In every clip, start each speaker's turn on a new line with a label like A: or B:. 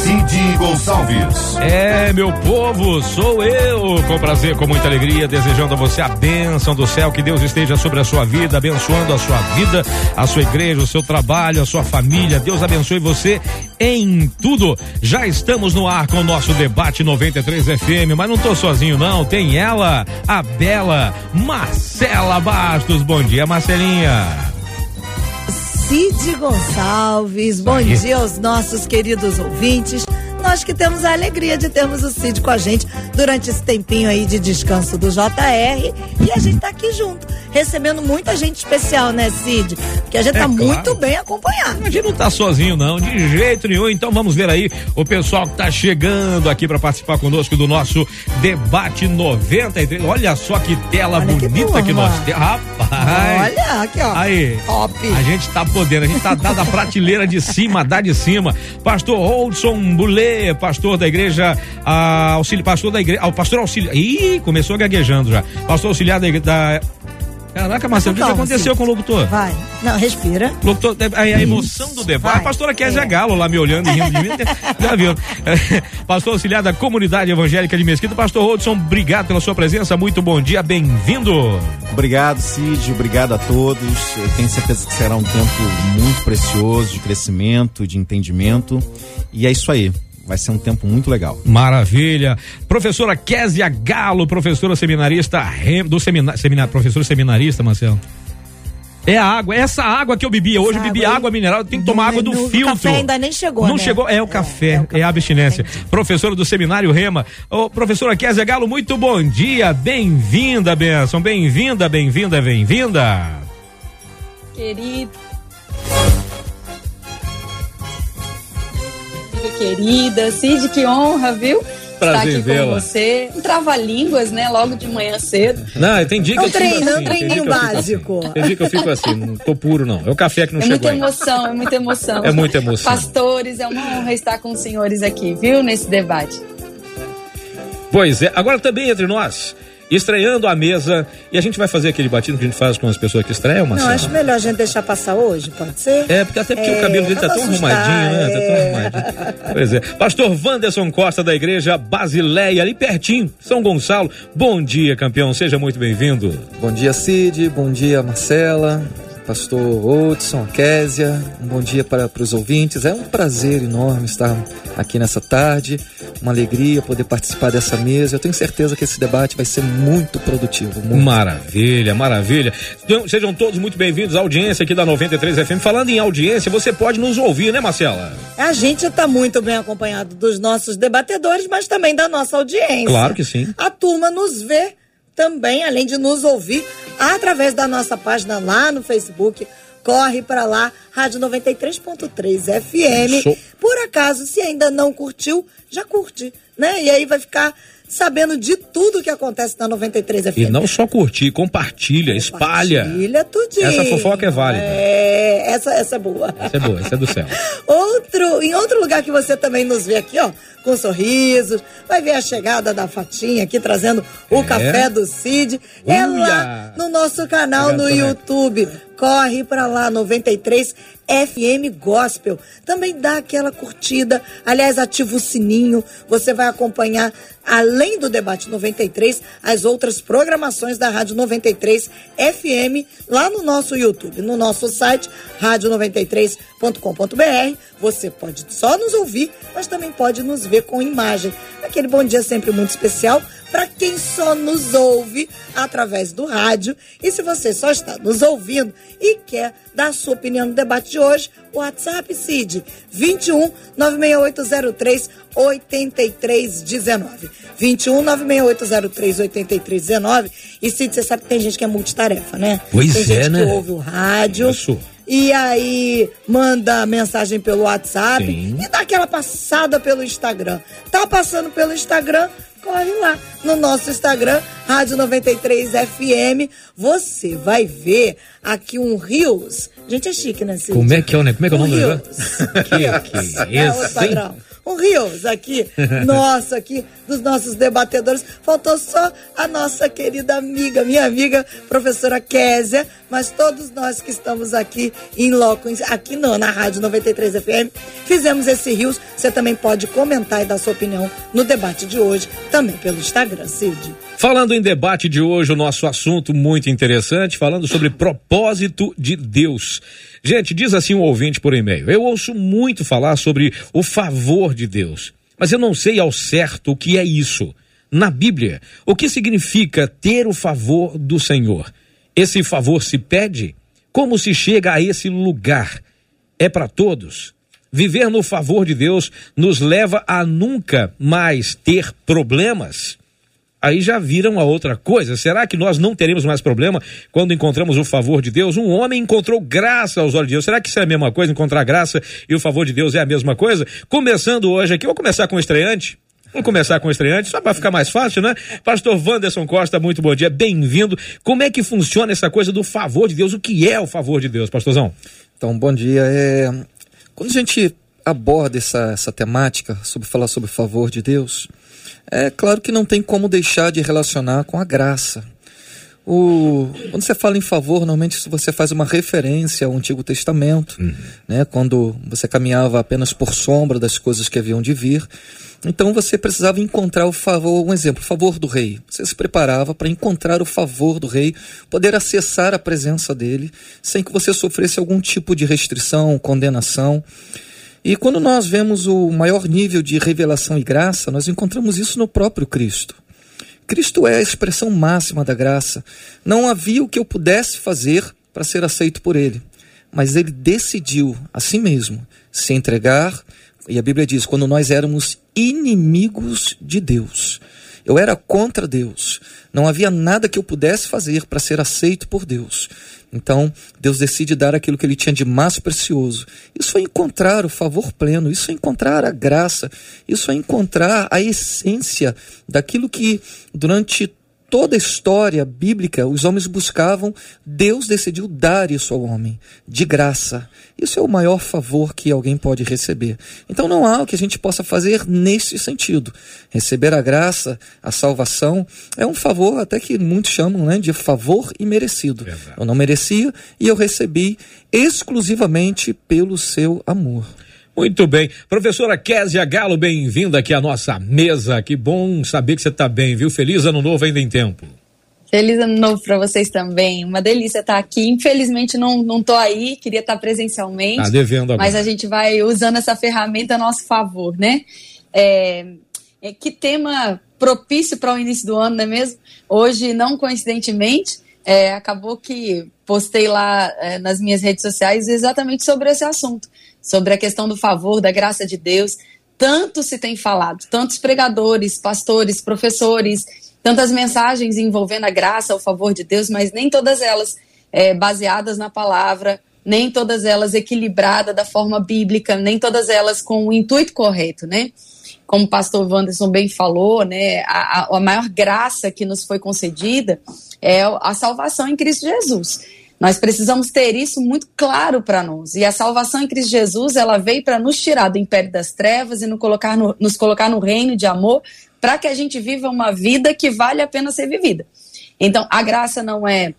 A: Cid Gonçalves.
B: É, meu povo, sou eu. Com prazer, com muita alegria, desejando a você a bênção do céu, que Deus esteja sobre a sua vida, abençoando a sua vida, a sua igreja, o seu trabalho, a sua família. Deus abençoe você em tudo. Já estamos no ar com o nosso debate 93 FM, mas não tô sozinho não, tem ela, a bela Marcela Bastos. Bom dia, Marcelinha.
C: Cid Gonçalves. Bom dia aos nossos queridos ouvintes. Nós que temos a alegria de termos o Cid com a gente durante esse tempinho aí de descanso do JR. E a gente tá aqui junto, recebendo muita gente especial, né, Cid? Porque a gente
B: É
C: tá
B: claro.
C: muito bem acompanhado.
B: A gente não tá sozinho, não, de jeito nenhum. Então vamos ver aí o pessoal que tá chegando aqui para participar conosco do nosso debate 93. Olha só que tela
C: Olha que
B: bonita que,
C: turma.
B: nós temos. Rapaz!
C: Olha, aqui, ó.
B: Aí.
C: Top.
B: A gente tá podendo, a gente tá dando a prateleira de cima, dá de cima. Pastor Holdson Pastor da igreja ah, auxílio, pastor da igreja, ah, o pastor auxiliar. Ih, começou gaguejando já. Pastor auxiliar da, da Caraca, Marcelo, o que, que
C: Calma,
B: aconteceu com o locutor?
C: Vai. Não, respira.
B: Locutor, a, a emoção do debate.
C: Vai.
B: A pastora Kézia
C: É.
B: Galo lá me olhando e rindo de mim. Já viu? É, Pastor auxiliar da comunidade evangélica de Mesquita. Pastor Rodson, obrigado pela sua presença. Muito bom dia, bem-vindo.
D: Obrigado, Cid. Obrigado a todos. Eu tenho certeza que será um tempo muito precioso de crescimento, de entendimento. E é isso aí. Vai ser um tempo muito legal.
B: Maravilha. Professora Kézia Galo, professora seminarista do seminário, seminário professora seminarista, Marcelo. É a água, essa água que eu bebia hoje, eu bebi
C: água
B: água mineral, tem que tomar água do filtro.
C: café ainda nem chegou,
B: Não
C: né?
B: chegou, é o
C: É,
B: café,
C: é
B: é,
C: o café.
B: a abstinência.
C: Entendi.
B: Professora do seminário Rema. Ô, professora Kézia Galo, muito bom dia, bem-vinda, benção, bem-vinda, bem-vinda, bem-vinda.
E: querido. Amiga Querida, Cid, que honra, viu?
B: Prazer
E: Estar aqui
B: vê-la.
E: com você. Um trava-línguas, né? Logo de manhã cedo.
B: Não, tem dia
C: É um treino, é um treininho básico.
B: Tem dia que eu fico assim, não tô puro não. É o café que não
E: é
B: chegou
E: muita
B: ainda.
E: emoção, é muita emoção.
B: É muita emoção.
E: Pastores, é uma honra estar com os senhores aqui, viu? Nesse debate.
B: Pois é, agora também entre nós, estreando a mesa, e a gente vai fazer aquele batido que a gente faz com as pessoas que estreiam,
C: Não,
B: Marcelo?
C: acho melhor a gente deixar passar hoje, pode ser?
B: É, porque até porque
C: É,
B: o cabelo dele tá
C: pra
B: tão
C: não assustar,
B: arrumadinho, né? Tá
C: é.
B: tão arrumadinho. Pois é. Pastor Wanderson Costa da igreja Basileia, ali pertinho, São Gonçalo. Bom dia, campeão, seja muito bem-vindo.
F: Bom dia, Cid. Bom dia, Marcela. Pastor Hudson, Késia. Um bom dia para, para os ouvintes. É um prazer enorme estar aqui nessa tarde. Uma alegria poder participar dessa mesa. Eu tenho certeza que esse debate vai ser muito produtivo. Muito.
B: Maravilha, maravilha. Então, sejam todos muito bem-vindos à audiência aqui da 93 FM. Falando em audiência, você pode nos ouvir, né, Marcela?
C: A gente está muito bem acompanhado dos nossos debatedores, mas também da nossa audiência.
B: Claro que sim.
C: A turma nos vê também, além de nos ouvir, através da nossa página lá no Facebook. Corre para lá, Rádio 93.3 FM. Por acaso, se ainda não curtiu, já curte, né? E aí vai ficar sabendo de tudo que acontece na 93 FM.
B: E não só curtir, compartilha, espalha.
C: Compartilha tudinho.
B: Essa fofoca é válida.
C: É, essa, essa é boa.
B: Essa é boa, essa é do céu.
C: Outro, em outro lugar que você também nos vê aqui, ó, com sorrisos, vai ver a chegada da Fatinha aqui trazendo o
B: É.
C: café do Cid. É
B: Uia.
C: lá no nosso canal
B: Obrigado,
C: no. YouTube. Corre pra lá, 93 FM Gospel. Também dá aquela curtida. Aliás, ativa o sininho. Você vai acompanhar, além do debate 93, as outras programações da Rádio 93 FM lá no nosso YouTube, no nosso site, rádio93.com.br. Você pode só nos ouvir, mas também pode nos ver com imagem. Aquele bom dia sempre muito especial para quem só nos ouve através do rádio. E se você só está nos ouvindo e quer dar a sua opinião no debate de hoje, o WhatsApp CID 21 96803 8319. 21 96803 8319. E Cid, você sabe que tem gente que é multitarefa, né?
B: Pois
C: tem
B: é,
C: gente
B: né?
C: que ouve o rádio.
B: Isso.
C: E aí manda mensagem pelo WhatsApp
B: Sim.
C: e dá aquela passada pelo Instagram. Tá passando pelo Instagram, corre lá no nosso Instagram, Rádio 93 FM. Você vai ver aqui um Rios. Gente, é chique, né, Cid?
B: Como é que é, né? Como é que é o nome do
C: Rios.
B: Que que é
C: É o padrão. Um Rios aqui, nosso aqui, dos nossos debatedores. Faltou só a nossa querida amiga, minha amiga, professora Késia, mas todos nós que estamos aqui em loco, aqui não, na Rádio 93 FM, fizemos esse Rios. Você também pode comentar e dar sua opinião no debate de hoje, também pelo Instagram, Cid.
B: Falando em debate de hoje, o nosso assunto muito interessante, falando sobre propósito de Deus. Gente, diz assim um ouvinte por e-mail: Eu ouço muito falar sobre o favor de Deus, mas eu não sei ao certo o que é isso. Na Bíblia, o que significa ter o favor do Senhor? Esse favor se pede? Como se chega a esse lugar? É para todos? Viver no favor de Deus nos leva a nunca mais ter problemas? Aí já viram a outra coisa. Será que nós não teremos mais problema quando encontramos o favor de Deus? Um homem encontrou graça aos olhos de Deus. Será que isso é a mesma coisa? Encontrar graça e o favor de Deus é a mesma coisa? Começando hoje aqui, vou começar com o estreante. Vamos começar com o estreante, só para ficar mais fácil, né? Pastor Wanderson Costa, muito bom dia, bem-vindo. Como é que funciona essa coisa do favor de Deus? O que é o favor de Deus, pastorzão?
F: Então, bom dia. É... Quando a gente aborda essa, essa temática sobre falar sobre o favor de Deus, é claro que não tem como deixar de relacionar com a graça. O, quando você fala em favor, normalmente você faz uma referência ao Antigo Testamento, né, quando você caminhava apenas por sombra das coisas que haviam de vir. Então você precisava encontrar o favor, um exemplo, o favor do rei. Você se preparava para encontrar o favor do rei, poder acessar a presença dele, sem que você sofresse algum tipo de restrição, condenação. E quando nós vemos o maior nível de revelação e graça, nós encontramos isso no próprio Cristo. Cristo é a expressão máxima da graça. Não havia o que eu pudesse fazer para ser aceito por ele, mas ele decidiu, a si mesmo, se entregar. E a Bíblia diz: quando nós éramos inimigos de Deus, eu era contra Deus, não havia nada que eu pudesse fazer para ser aceito por Deus. Então, Deus decide dar aquilo que ele tinha de mais precioso. Isso é encontrar o favor pleno, isso é encontrar a graça, isso é encontrar a essência daquilo que durante toda a história bíblica os homens buscavam, Deus decidiu dar isso ao homem, de graça. Isso é o maior favor que alguém pode receber. Então não há o que a gente possa fazer nesse sentido. Receber a graça, a salvação, é um favor até que muitos chamam né, de favor imerecido.
B: Verdade.
F: Eu não merecia e eu recebi exclusivamente pelo seu amor.
B: Muito bem. Professora Késia Galo, bem-vinda aqui à nossa mesa. Que bom saber que você está bem, viu? Feliz ano novo ainda em tempo.
E: Feliz ano novo para vocês também. Uma delícia estar aqui. Infelizmente não, não tô aí, queria estar presencialmente.
B: Tá devendo agora.
E: Mas a gente vai usando essa ferramenta a nosso favor, né? É, é, que tema propício para o início do ano, não é mesmo? Hoje, não coincidentemente, é, acabou que postei lá é, nas minhas redes sociais exatamente sobre esse assunto, sobre a questão do favor, da graça de Deus. Tanto se tem falado, tantos pregadores, pastores, professores, tantas mensagens envolvendo a graça, o favor de Deus, mas nem todas elas é, baseadas na palavra, nem todas elas equilibradas da forma bíblica, nem todas elas com o intuito correto, né? Como o pastor Wanderson bem falou, né, a, a- maior graça que nos foi concedida é a salvação em Cristo Jesus. Nós precisamos ter isso muito claro para nós. E a salvação em Cristo Jesus, ela veio para nos tirar do império das trevas e nos colocar no, nos colocar no reino de amor, para que a gente viva uma vida que vale a pena ser vivida. Então, a graça não é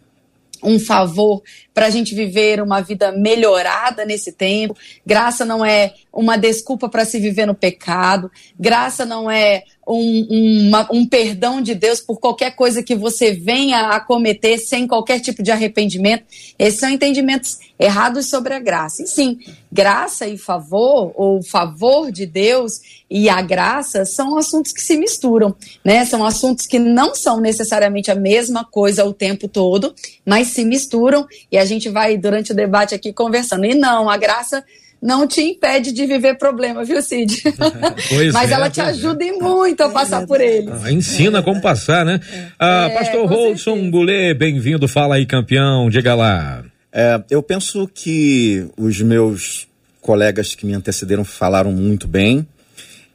E: um favor para a gente viver uma vida melhorada nesse tempo. Graça não é uma desculpa para se viver no pecado. Graça não é um, uma- um perdão de Deus por qualquer coisa que você venha a cometer sem qualquer tipo de arrependimento. Esses são entendimentos errados sobre a graça. E sim, graça e favor, ou favor de Deus e a graça, são assuntos que se misturam, né? São assuntos que não são necessariamente a mesma coisa o tempo todo, mas se misturam e a gente vai, durante o debate aqui, conversando. E não, a graça não te impede de viver problema, viu, Cid?
B: Pois
E: mas
B: é,
E: ela te
B: é.
E: ajuda e muito a passar por eles.
B: Ah, ensina como passar, né? Ah,
E: É,
B: Pastor
E: com
B: Rolson. Goulet, bem-vindo. Fala aí, campeão. Diga lá.
D: É, eu penso que os meus colegas que me antecederam falaram muito bem.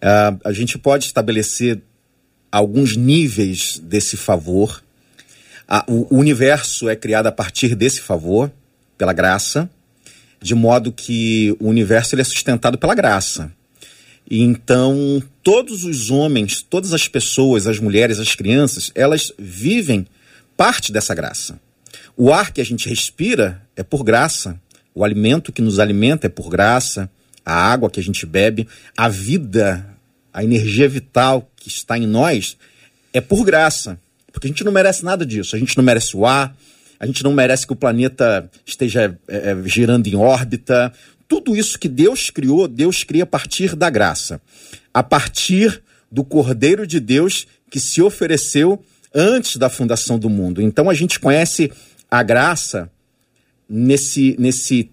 D: Ah, a gente pode estabelecer alguns níveis desse favor. A, o, universo é criado a partir desse favor, pela graça, de modo que o universo ele é sustentado pela graça. Então, todos os homens, todas as pessoas, as mulheres, as crianças, elas vivem parte dessa graça. O ar que a gente respira é por graça, o alimento que nos alimenta é por graça, a água que a gente bebe, a vida, a energia vital que está em nós é por graça. Porque a gente não merece nada disso. A gente não merece o ar, a gente não merece que o planeta esteja é, girando em órbita. Tudo isso que Deus criou, Deus cria a partir da graça. A partir do Cordeiro de Deus que se ofereceu antes da fundação do mundo. Então a gente conhece a graça nesse, nesse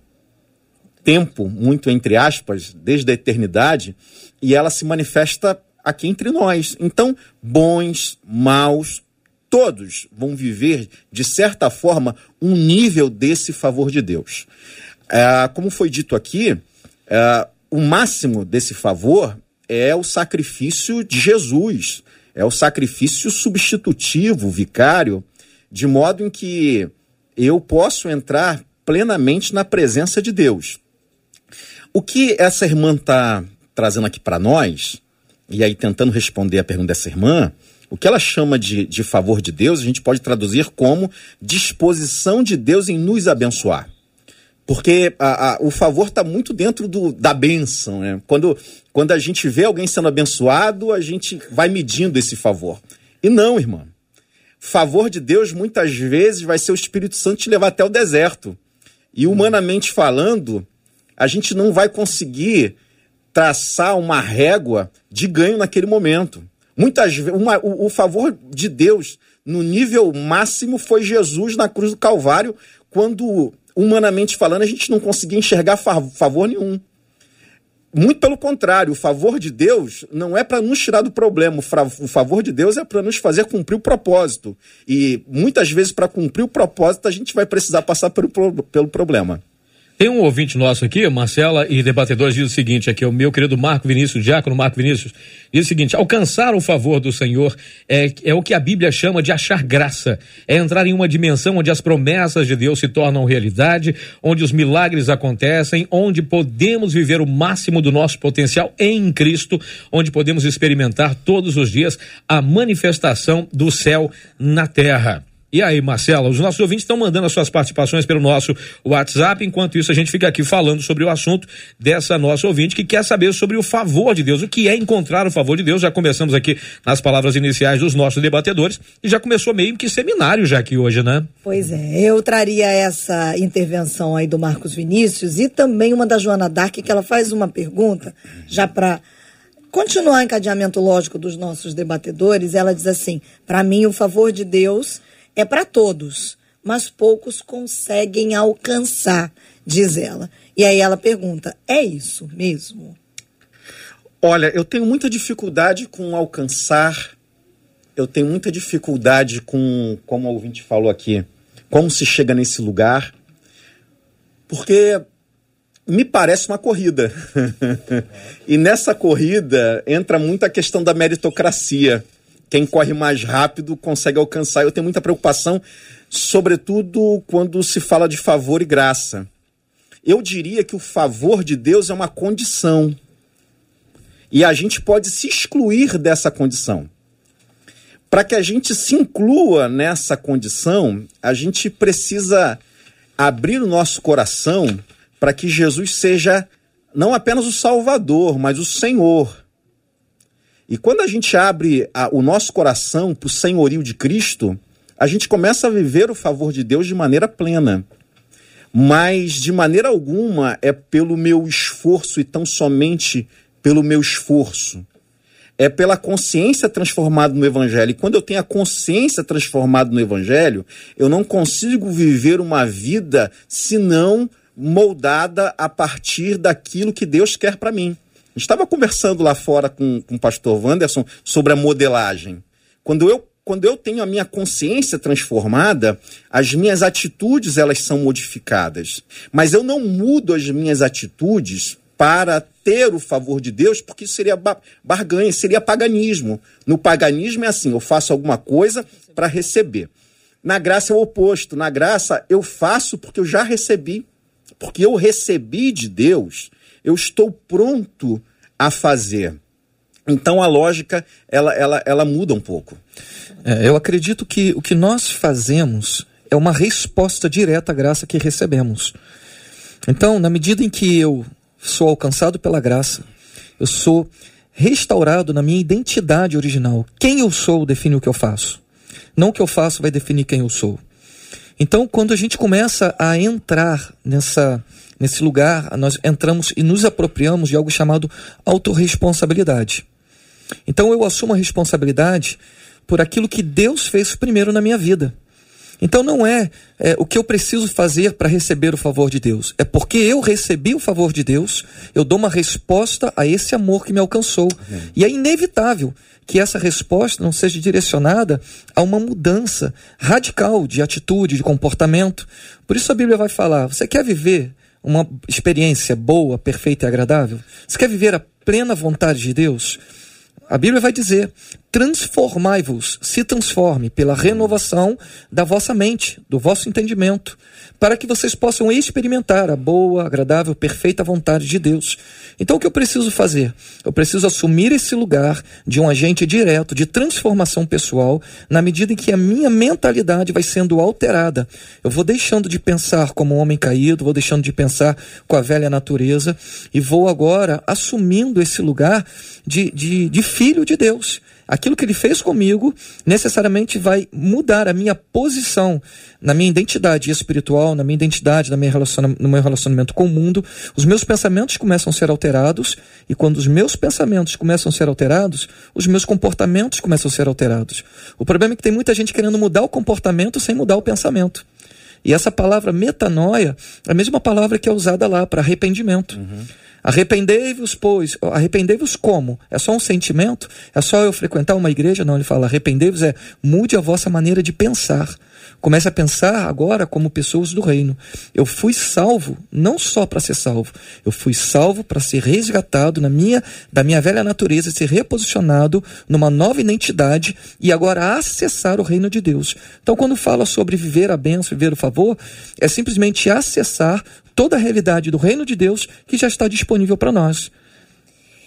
D: tempo, muito entre aspas, desde a eternidade, e ela se manifesta aqui entre nós. Então, bons, maus, todos vão viver, de certa forma, um nível desse favor de Deus. É, como foi dito aqui, é, o máximo desse favor é o sacrifício de Jesus, é o sacrifício substitutivo, vicário, de modo em que eu posso entrar plenamente na presença de Deus. O que essa irmã está trazendo aqui para nós, e aí tentando responder a pergunta dessa irmã, o que ela chama de, de favor de Deus, a gente pode traduzir como disposição de Deus em nos abençoar. Porque a, a, o favor está muito dentro do, da bênção. Né? Quando, quando a gente vê alguém sendo abençoado, a gente vai medindo esse favor. E não, irmã. Favor de Deus muitas vezes vai ser o Espírito Santo te levar até o deserto. E humanamente falando, a gente não vai conseguir traçar uma régua de ganho naquele momento. Muitas vezes, o, o favor de Deus no nível máximo foi Jesus na cruz do Calvário, quando, humanamente falando, a gente não conseguia enxergar favor nenhum. Muito pelo contrário, o favor de Deus não é para nos tirar do problema, o favor de Deus é para nos fazer cumprir o propósito. E muitas vezes, para cumprir o propósito, a gente vai precisar passar pelo, pelo problema.
B: Tem um ouvinte nosso aqui, Marcela e debatedores, diz o seguinte: aqui, o meu querido Marco Vinícius, diácono Marco Vinícius, diz o seguinte: alcançar o favor do Senhor é, é o que a Bíblia chama de achar graça, é entrar em uma dimensão onde as promessas de Deus se tornam realidade, onde os milagres acontecem, onde podemos viver o máximo do nosso potencial em Cristo, onde podemos experimentar todos os dias a manifestação do céu na terra. E aí, Marcela, os nossos ouvintes estão mandando as suas participações pelo nosso WhatsApp. Enquanto isso, a gente fica aqui falando sobre o assunto dessa nossa ouvinte que quer saber sobre o favor de Deus. O que é encontrar o favor de Deus? Já começamos aqui nas palavras iniciais dos nossos debatedores e já começou meio que seminário já aqui hoje, né?
C: Pois é, eu traria essa intervenção aí do Marcos Vinícius e também uma da Joana Dark, que ela faz uma pergunta já para continuar o encadeamento lógico dos nossos debatedores. Ela diz assim: para mim, o favor de Deus é para todos, mas poucos conseguem alcançar, diz ela. E aí ela pergunta: é isso mesmo?
D: Olha, eu tenho muita dificuldade com alcançar, eu tenho muita dificuldade com, como o ouvinte falou aqui, como se chega nesse lugar, porque me parece uma corrida. e nessa corrida entra muito a questão da meritocracia quem corre mais rápido consegue alcançar. Eu tenho muita preocupação, sobretudo quando se fala de favor e graça. Eu diria que o favor de Deus é uma condição. E a gente pode se excluir dessa condição. Para que a gente se inclua nessa condição, a gente precisa abrir o nosso coração para que Jesus seja não apenas o Salvador, mas o Senhor. E quando a gente abre a, o nosso coração para o senhorio de Cristo, a gente começa a viver o favor de Deus de maneira plena. Mas de maneira alguma é pelo meu esforço e tão somente pelo meu esforço. É pela consciência transformada no Evangelho. E quando eu tenho a consciência transformada no Evangelho, eu não consigo viver uma vida senão moldada a partir daquilo que Deus quer para mim estava conversando lá fora com, com o pastor Wanderson sobre a modelagem. Quando eu, quando eu tenho a minha consciência transformada, as minhas atitudes elas são modificadas. Mas eu não mudo as minhas atitudes para ter o favor de Deus, porque seria barganha, seria paganismo. No paganismo é assim: eu faço alguma coisa para receber. Na graça é o oposto. Na graça eu faço porque eu já recebi. Porque eu recebi de Deus, eu estou pronto a fazer. Então a lógica ela, ela, ela muda um pouco.
F: É, eu acredito que o que nós fazemos é uma resposta direta à graça que recebemos. Então, na medida em que eu sou alcançado pela graça, eu sou restaurado na minha identidade original. Quem eu sou define o que eu faço. Não o que eu faço vai definir quem eu sou. Então, quando a gente começa a entrar nessa, nesse lugar, nós entramos e nos apropriamos de algo chamado autorresponsabilidade. Então, eu assumo a responsabilidade por aquilo que Deus fez primeiro na minha vida. Então não é, é o que eu preciso fazer para receber o favor de Deus. É porque eu recebi o favor de Deus, eu dou uma resposta a esse amor que me alcançou. Uhum. E é inevitável que essa resposta não seja direcionada a uma mudança radical de atitude, de comportamento. Por isso a Bíblia vai falar: você quer viver uma experiência boa, perfeita e agradável? Você quer viver a plena vontade de Deus? A Bíblia vai dizer: transformai-vos, se transforme pela renovação da vossa mente, do vosso entendimento, para que vocês possam experimentar a boa, agradável, perfeita vontade de Deus. Então, o que eu preciso fazer? Eu preciso assumir esse lugar de um agente direto de transformação pessoal, na medida em que a minha mentalidade vai sendo alterada. Eu vou deixando de pensar como um homem caído, vou deixando de pensar com a velha natureza e vou agora assumindo esse lugar de, de, de filho de Deus aquilo que ele fez comigo necessariamente vai mudar a minha posição na minha identidade espiritual, na minha identidade, na minha no meu relacionamento com o mundo. Os meus pensamentos começam a ser alterados, e quando os meus pensamentos começam a ser alterados, os meus comportamentos começam a ser alterados. O problema é que tem muita gente querendo mudar o comportamento sem mudar o pensamento. E essa palavra metanoia é a mesma palavra que é usada lá para arrependimento. Uhum. Arrependei-vos, pois. Arrependei-vos como? É só um sentimento? É só eu frequentar uma igreja? Não, ele fala: arrependei-vos é mude a vossa maneira de pensar. Comece a pensar agora como pessoas do reino. Eu fui salvo não só para ser salvo, eu fui salvo para ser resgatado na minha da minha velha natureza, ser reposicionado numa nova identidade e agora acessar o reino de Deus. Então, quando fala sobre viver a bênção, viver o favor, é simplesmente acessar toda a realidade do reino de Deus que já está disponível para nós.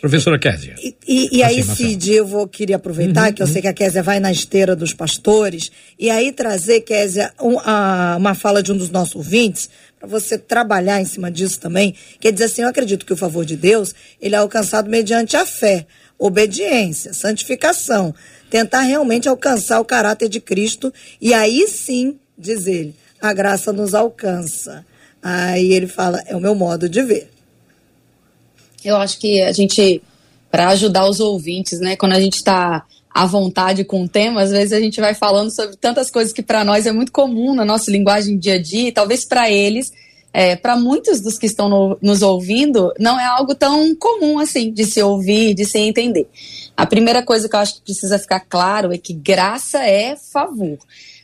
B: Professora Késia.
C: E, e, e aí, assim, Cid, eu vou, queria aproveitar uhum, que eu uhum. sei que a Késia vai na esteira dos pastores, e aí trazer, Késia, um, a, uma fala de um dos nossos ouvintes, para você trabalhar em cima disso também, que diz assim, eu acredito que o favor de Deus, ele é alcançado mediante a fé, obediência, santificação, tentar realmente alcançar o caráter de Cristo, e aí sim, diz ele, a graça nos alcança. Aí ele fala, é o meu modo de ver.
E: Eu acho que a gente, para ajudar os ouvintes, né, quando a gente está à vontade com o tema, às vezes a gente vai falando sobre tantas coisas que para nós é muito comum na nossa linguagem dia a dia, e talvez para eles, é, para muitos dos que estão no, nos ouvindo, não é algo tão comum assim de se ouvir, de se entender. A primeira coisa que eu acho que precisa ficar claro é que graça é favor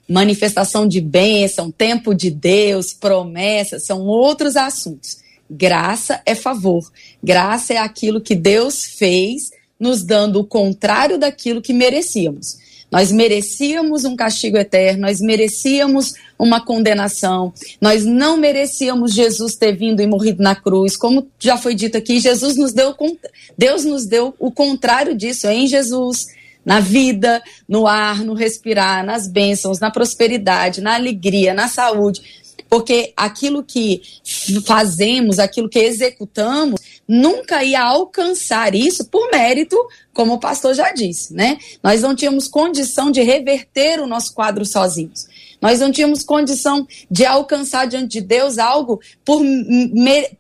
E: manifestação de bênção, tempo de Deus, promessas, são outros assuntos. Graça é favor. Graça é aquilo que Deus fez, nos dando o contrário daquilo que merecíamos. Nós merecíamos um castigo eterno, nós merecíamos uma condenação, nós não merecíamos Jesus ter vindo e morrido na cruz. Como já foi dito aqui, Jesus nos deu, Deus nos deu o contrário disso em Jesus na vida, no ar, no respirar, nas bênçãos, na prosperidade, na alegria, na saúde. Porque aquilo que fazemos, aquilo que executamos, nunca ia alcançar isso por mérito, como o pastor já disse, né? Nós não tínhamos condição de reverter o nosso quadro sozinhos. Nós não tínhamos condição de alcançar diante de Deus algo por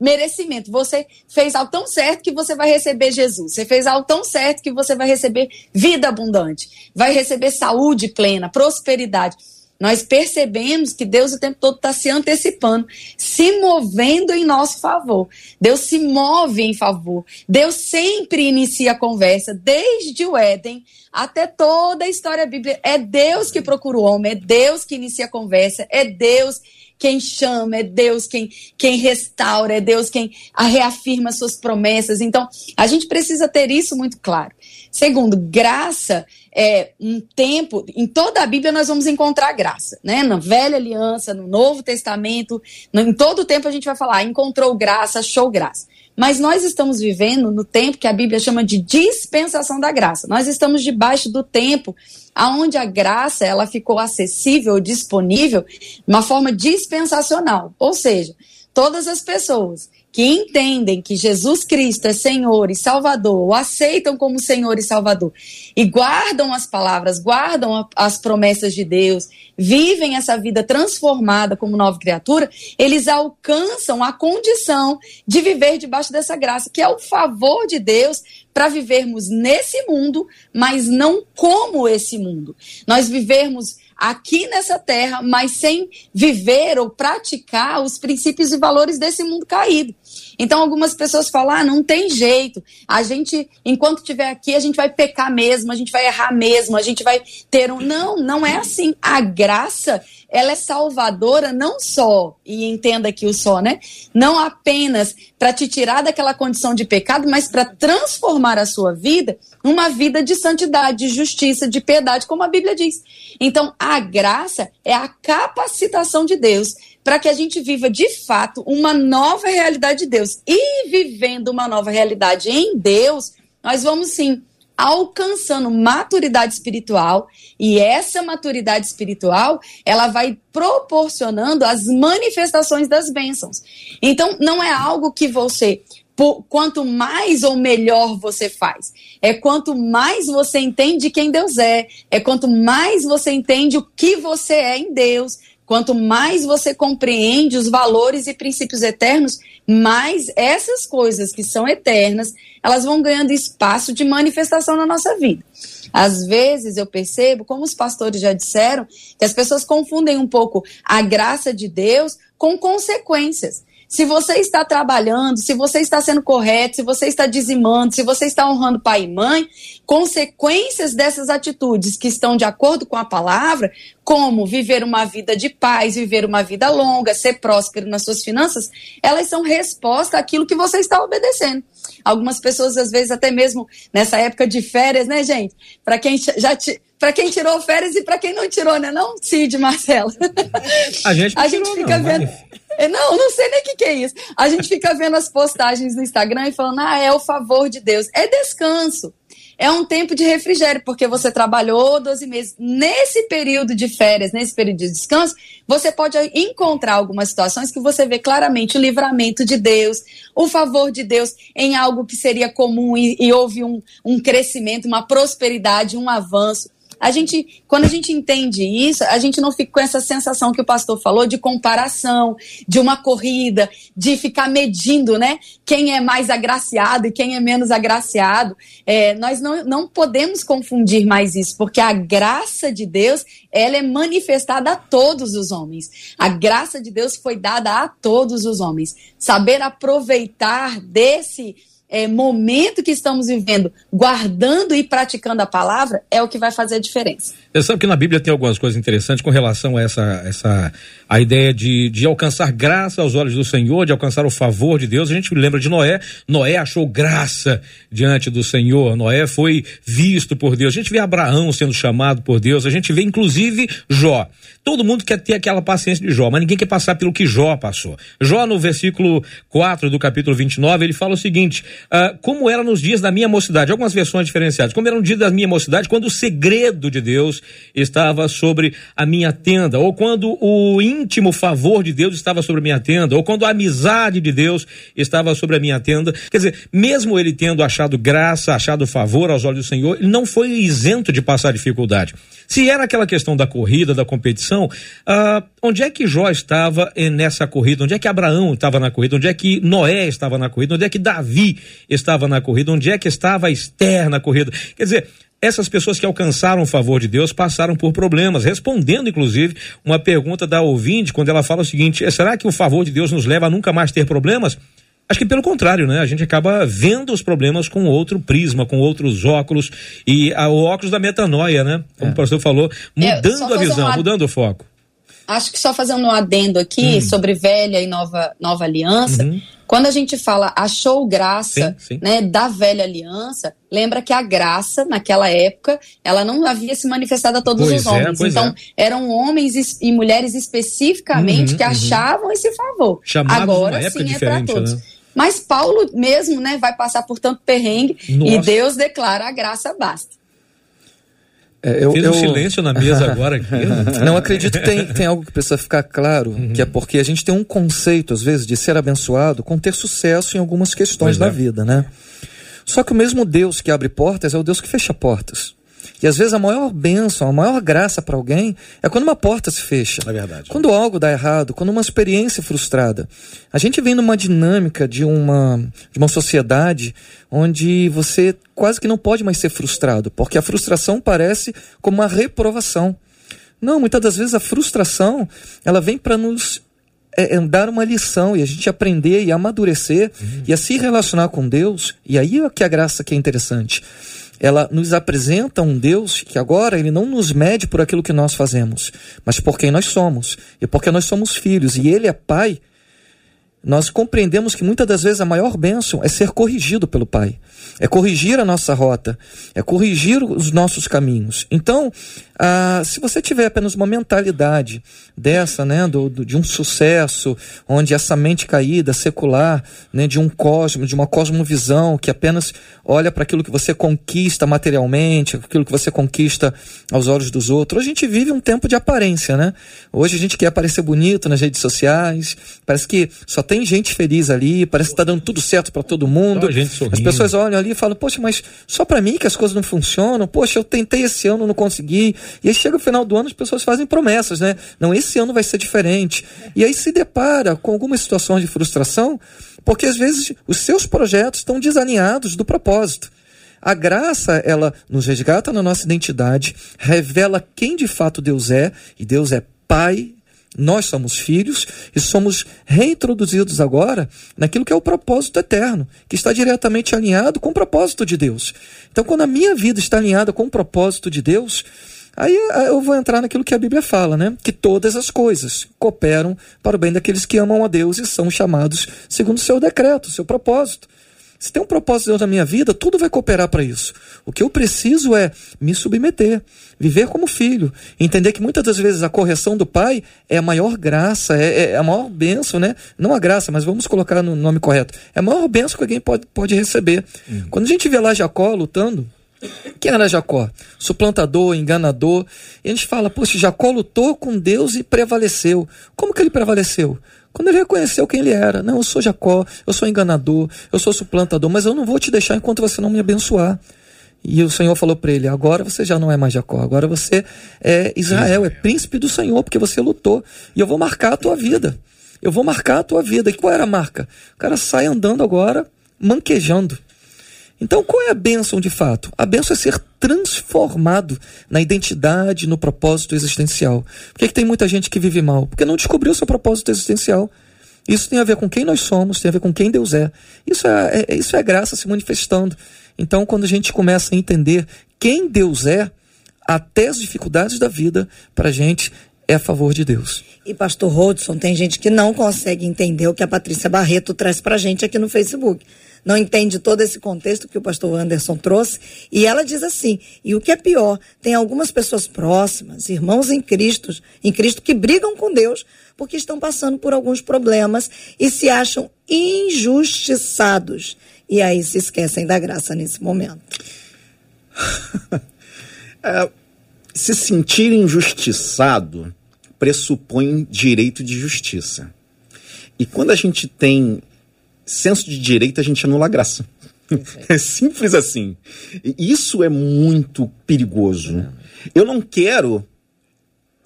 E: merecimento. Você fez algo tão certo que você vai receber Jesus. Você fez algo tão certo que você vai receber vida abundante, vai receber saúde plena, prosperidade nós percebemos que Deus o tempo todo está se antecipando, se movendo em nosso favor. Deus se move em favor. Deus sempre inicia a conversa, desde o Éden até toda a história bíblica. É Deus que procura o homem, é Deus que inicia a conversa, é Deus quem chama, é Deus quem, quem restaura, é Deus quem reafirma suas promessas. Então, a gente precisa ter isso muito claro. Segundo, graça é um tempo, em toda a Bíblia nós vamos encontrar graça, né? Na velha aliança, no Novo Testamento, em todo o tempo a gente vai falar, encontrou graça, achou graça. Mas nós estamos vivendo no tempo que a Bíblia chama de dispensação da graça. Nós estamos debaixo do tempo aonde a graça ela ficou acessível, disponível, de uma forma dispensacional. Ou seja, todas as pessoas que entendem que Jesus Cristo é Senhor e Salvador, o aceitam como Senhor e Salvador, e guardam as palavras, guardam a, as promessas de Deus, vivem essa vida transformada como nova criatura, eles alcançam a condição de viver debaixo dessa graça, que é o favor de Deus para vivermos nesse mundo, mas não como esse mundo. Nós vivermos aqui nessa terra, mas sem viver ou praticar os princípios e valores desse mundo caído. Então, algumas pessoas falam: ah, não tem jeito. A gente, enquanto estiver aqui, a gente vai pecar mesmo, a gente vai errar mesmo, a gente vai ter um. Não, não é assim. A graça, ela é salvadora não só, e entenda aqui o só, né? Não apenas para te tirar daquela condição de pecado, mas para transformar a sua vida numa vida de santidade, de justiça, de piedade, como a Bíblia diz. Então, a graça é a capacitação de Deus para que a gente viva de fato uma nova realidade de Deus. E vivendo uma nova realidade em Deus, nós vamos sim alcançando maturidade espiritual e essa maturidade espiritual ela vai proporcionando as manifestações das bênçãos. Então não é algo que você quanto mais ou melhor você faz, é quanto mais você entende quem Deus é, é quanto mais você entende o que você é em Deus, Quanto mais você compreende os valores e princípios eternos, mais essas coisas que são eternas, elas vão ganhando espaço de manifestação na nossa vida. Às vezes eu percebo, como os pastores já disseram, que as pessoas confundem um pouco a graça de Deus com consequências. Se você está trabalhando, se você está sendo correto, se você está dizimando, se você está honrando pai e mãe, consequências dessas atitudes que estão de acordo com a palavra, como viver uma vida de paz, viver uma vida longa, ser próspero nas suas finanças, elas são resposta àquilo que você está obedecendo. Algumas pessoas, às vezes, até mesmo nessa época de férias, né, gente? Para quem já te para quem tirou férias e para quem não tirou, né? Não, Cid, Marcelo.
B: A gente,
E: a gente fica não, vendo. Mas... Não, não sei nem o que, que é isso. A gente fica vendo as postagens no Instagram e falando, ah, é o favor de Deus. É descanso. É um tempo de refrigério, porque você trabalhou 12 meses. Nesse período de férias, nesse período de descanso, você pode encontrar algumas situações que você vê claramente o livramento de Deus, o favor de Deus em algo que seria comum e, e houve um, um crescimento, uma prosperidade, um avanço. A gente, quando a gente entende isso, a gente não fica com essa sensação que o pastor falou de comparação, de uma corrida, de ficar medindo, né? Quem é mais agraciado e quem é menos agraciado. É, nós não, não podemos confundir mais isso, porque a graça de Deus, ela é manifestada a todos os homens. A graça de Deus foi dada a todos os homens. Saber aproveitar desse é, momento que estamos vivendo, guardando e praticando a palavra, é o que vai fazer a diferença.
B: Você sabe que na Bíblia tem algumas coisas interessantes com relação a essa, essa a ideia de, de alcançar graça aos olhos do Senhor, de alcançar o favor de Deus. A gente lembra de Noé. Noé achou graça diante do Senhor. Noé foi visto por Deus. A gente vê Abraão sendo chamado por Deus. A gente vê inclusive Jó. Todo mundo quer ter aquela paciência de Jó, mas ninguém quer passar pelo que Jó passou. Jó, no versículo 4 do capítulo 29, ele fala o seguinte: uh, Como era nos dias da minha mocidade, algumas versões diferenciadas, como era no dia da minha mocidade, quando o segredo de Deus estava sobre a minha tenda, ou quando o íntimo favor de Deus estava sobre a minha tenda, ou quando a amizade de Deus estava sobre a minha tenda. Quer dizer, mesmo ele tendo achado graça, achado favor aos olhos do Senhor, ele não foi isento de passar dificuldade. Se era aquela questão da corrida, da competição, ah, onde é que Jó estava nessa corrida? Onde é que Abraão estava na corrida? Onde é que Noé estava na corrida? Onde é que Davi estava na corrida? Onde é que estava Esther na corrida? Quer dizer, essas pessoas que alcançaram o favor de Deus passaram por problemas, respondendo inclusive uma pergunta da ouvinte, quando ela fala o seguinte: será que o favor de Deus nos leva a nunca mais ter problemas? Acho que pelo contrário, né? A gente acaba vendo os problemas com outro prisma, com outros óculos e a, o óculos da metanoia, né? Como é. o pastor falou, mudando a visão, um... mudando o foco.
E: Acho que só fazendo um adendo aqui
B: Hum.
E: sobre velha e nova, nova aliança.
B: Uhum.
E: Quando a gente fala achou graça
B: Sim, sim.
E: Né, da velha aliança, lembra que a graça, naquela época, ela não havia se manifestado a todos
B: Pois
E: os
B: é,
E: homens.
B: pois
E: então,
B: é.
E: eram homens e mulheres especificamente
B: Uhum,
E: que
B: uhum.
E: achavam esse favor.
B: Chamados
E: Agora sim é para
B: diferente,
E: todos.
B: né?
E: Mas Paulo mesmo, né, vai passar por tanto perrengue
B: Nossa.
E: e Deus declara a graça basta.
F: É, eu,
B: Fez
F: eu-
B: um silêncio na mesa agora aqui.
F: Não, acredito que tem, tem algo que precisa ficar claro, que é porque a gente tem um conceito, às vezes, de ser abençoado com ter sucesso em algumas questões
B: Pois
F: da
B: é.
F: vida, né? Só que o mesmo Deus que abre portas é o Deus que fecha portas. E às vezes a maior bênção, a maior graça para alguém é quando uma porta se fecha.
D: É verdade.
F: Quando algo dá errado, quando uma experiência frustrada. A gente vem numa dinâmica de uma, de uma sociedade onde você quase que não pode mais ser frustrado, porque a frustração parece como uma reprovação. Não, muitas das vezes a frustração ela vem para nos é, é, dar uma lição e a gente aprender e amadurecer e a se relacionar com Deus. E aí é que a graça que é interessante. Ela nos apresenta um Deus que agora ele não nos mede por aquilo que nós fazemos, mas por quem nós somos. E porque nós somos filhos e ele é pai, nós compreendemos que muitas das vezes a maior bênção é ser corrigido pelo Pai, é corrigir a nossa rota, é corrigir os nossos caminhos. Então, ah, se você tiver apenas uma mentalidade dessa, né, do, do- de um sucesso, onde essa mente caída, secular, né, de um cosmo, de uma cosmovisão que apenas olha para aquilo que você conquista materialmente, aquilo que você conquista aos olhos dos outros. A gente vive um tempo de aparência, né? Hoje a gente quer aparecer bonito nas redes sociais, parece que só gente feliz ali, parece que tá dando tudo certo para todo mundo. As pessoas olham ali e falam: "Poxa, mas só para mim que as coisas não funcionam. Poxa, eu tentei esse ano, não consegui". E aí chega o final do ano, as pessoas fazem promessas, né? Não, esse ano vai ser diferente. E aí se depara com algumas situações de frustração, porque às vezes os seus projetos estão desalinhados do propósito. A graça, ela nos resgata na nossa identidade, revela quem de fato Deus é, e Deus é Pai, nós somos filhos e somos reintroduzidos agora naquilo que é o propósito eterno, que está diretamente alinhado com o propósito de Deus. Então, quando a minha vida está alinhada com o propósito de Deus, aí ah, eu vou entrar naquilo que a Bíblia fala, né? Que todas as coisas cooperam para o bem daqueles que amam a Deus e são chamados segundo o seu decreto, seu propósito. Se tem um propósito de Deus na minha vida, tudo vai cooperar para isso. O que eu preciso é me submeter, viver como filho, entender que muitas das vezes a correção do pai é a maior graça, é, é a maior bênção, né? Não a graça, mas vamos colocar no nome correto. É a maior bênção que alguém pode, pode receber. Quando a gente vê lá Jacó lutando, quem era Jacó? Suplantador, enganador. E a gente fala, poxa, Jacó lutou com Deus e prevaleceu. Como que ele prevaleceu? Quando ele reconheceu quem ele era. Não, eu sou Jacó, eu sou enganador, eu sou suplantador, mas eu não vou te deixar enquanto você não me abençoar. E o Senhor falou para ele: agora você já não é mais Jacó, agora você é Israel, é príncipe do Senhor, porque você lutou. E eu vou marcar a tua vida. Eu vou marcar a tua vida. E qual era a marca? O cara sai andando agora, manquejando. Então, qual é a bênção de fato? A bênção é ser transformado na identidade, no propósito existencial. Por que, que tem muita gente que vive mal? Porque não descobriu seu propósito existencial. Isso tem a ver com quem nós somos, tem a ver com quem Deus é. Isso é, é- isso é graça se manifestando. Então, quando a gente começa a entender quem Deus é, até as dificuldades da vida, para a gente é a favor de Deus.
C: E pastor Rodson, tem gente que não consegue entender o que a Patrícia Barreto traz pra gente aqui no Facebook. Não entende todo esse contexto que o pastor Anderson trouxe. E ela diz assim: e o que é pior, tem algumas pessoas próximas, irmãos em Cristo, em Cristo, que brigam com Deus porque estão passando por alguns problemas e se acham injustiçados. E aí se esquecem da graça nesse momento.
D: Se sentir injustiçado pressupõe direito de justiça. E quando a gente tem senso de direito, a gente anula a graça. É simples assim. Isso é muito perigoso. Eu não quero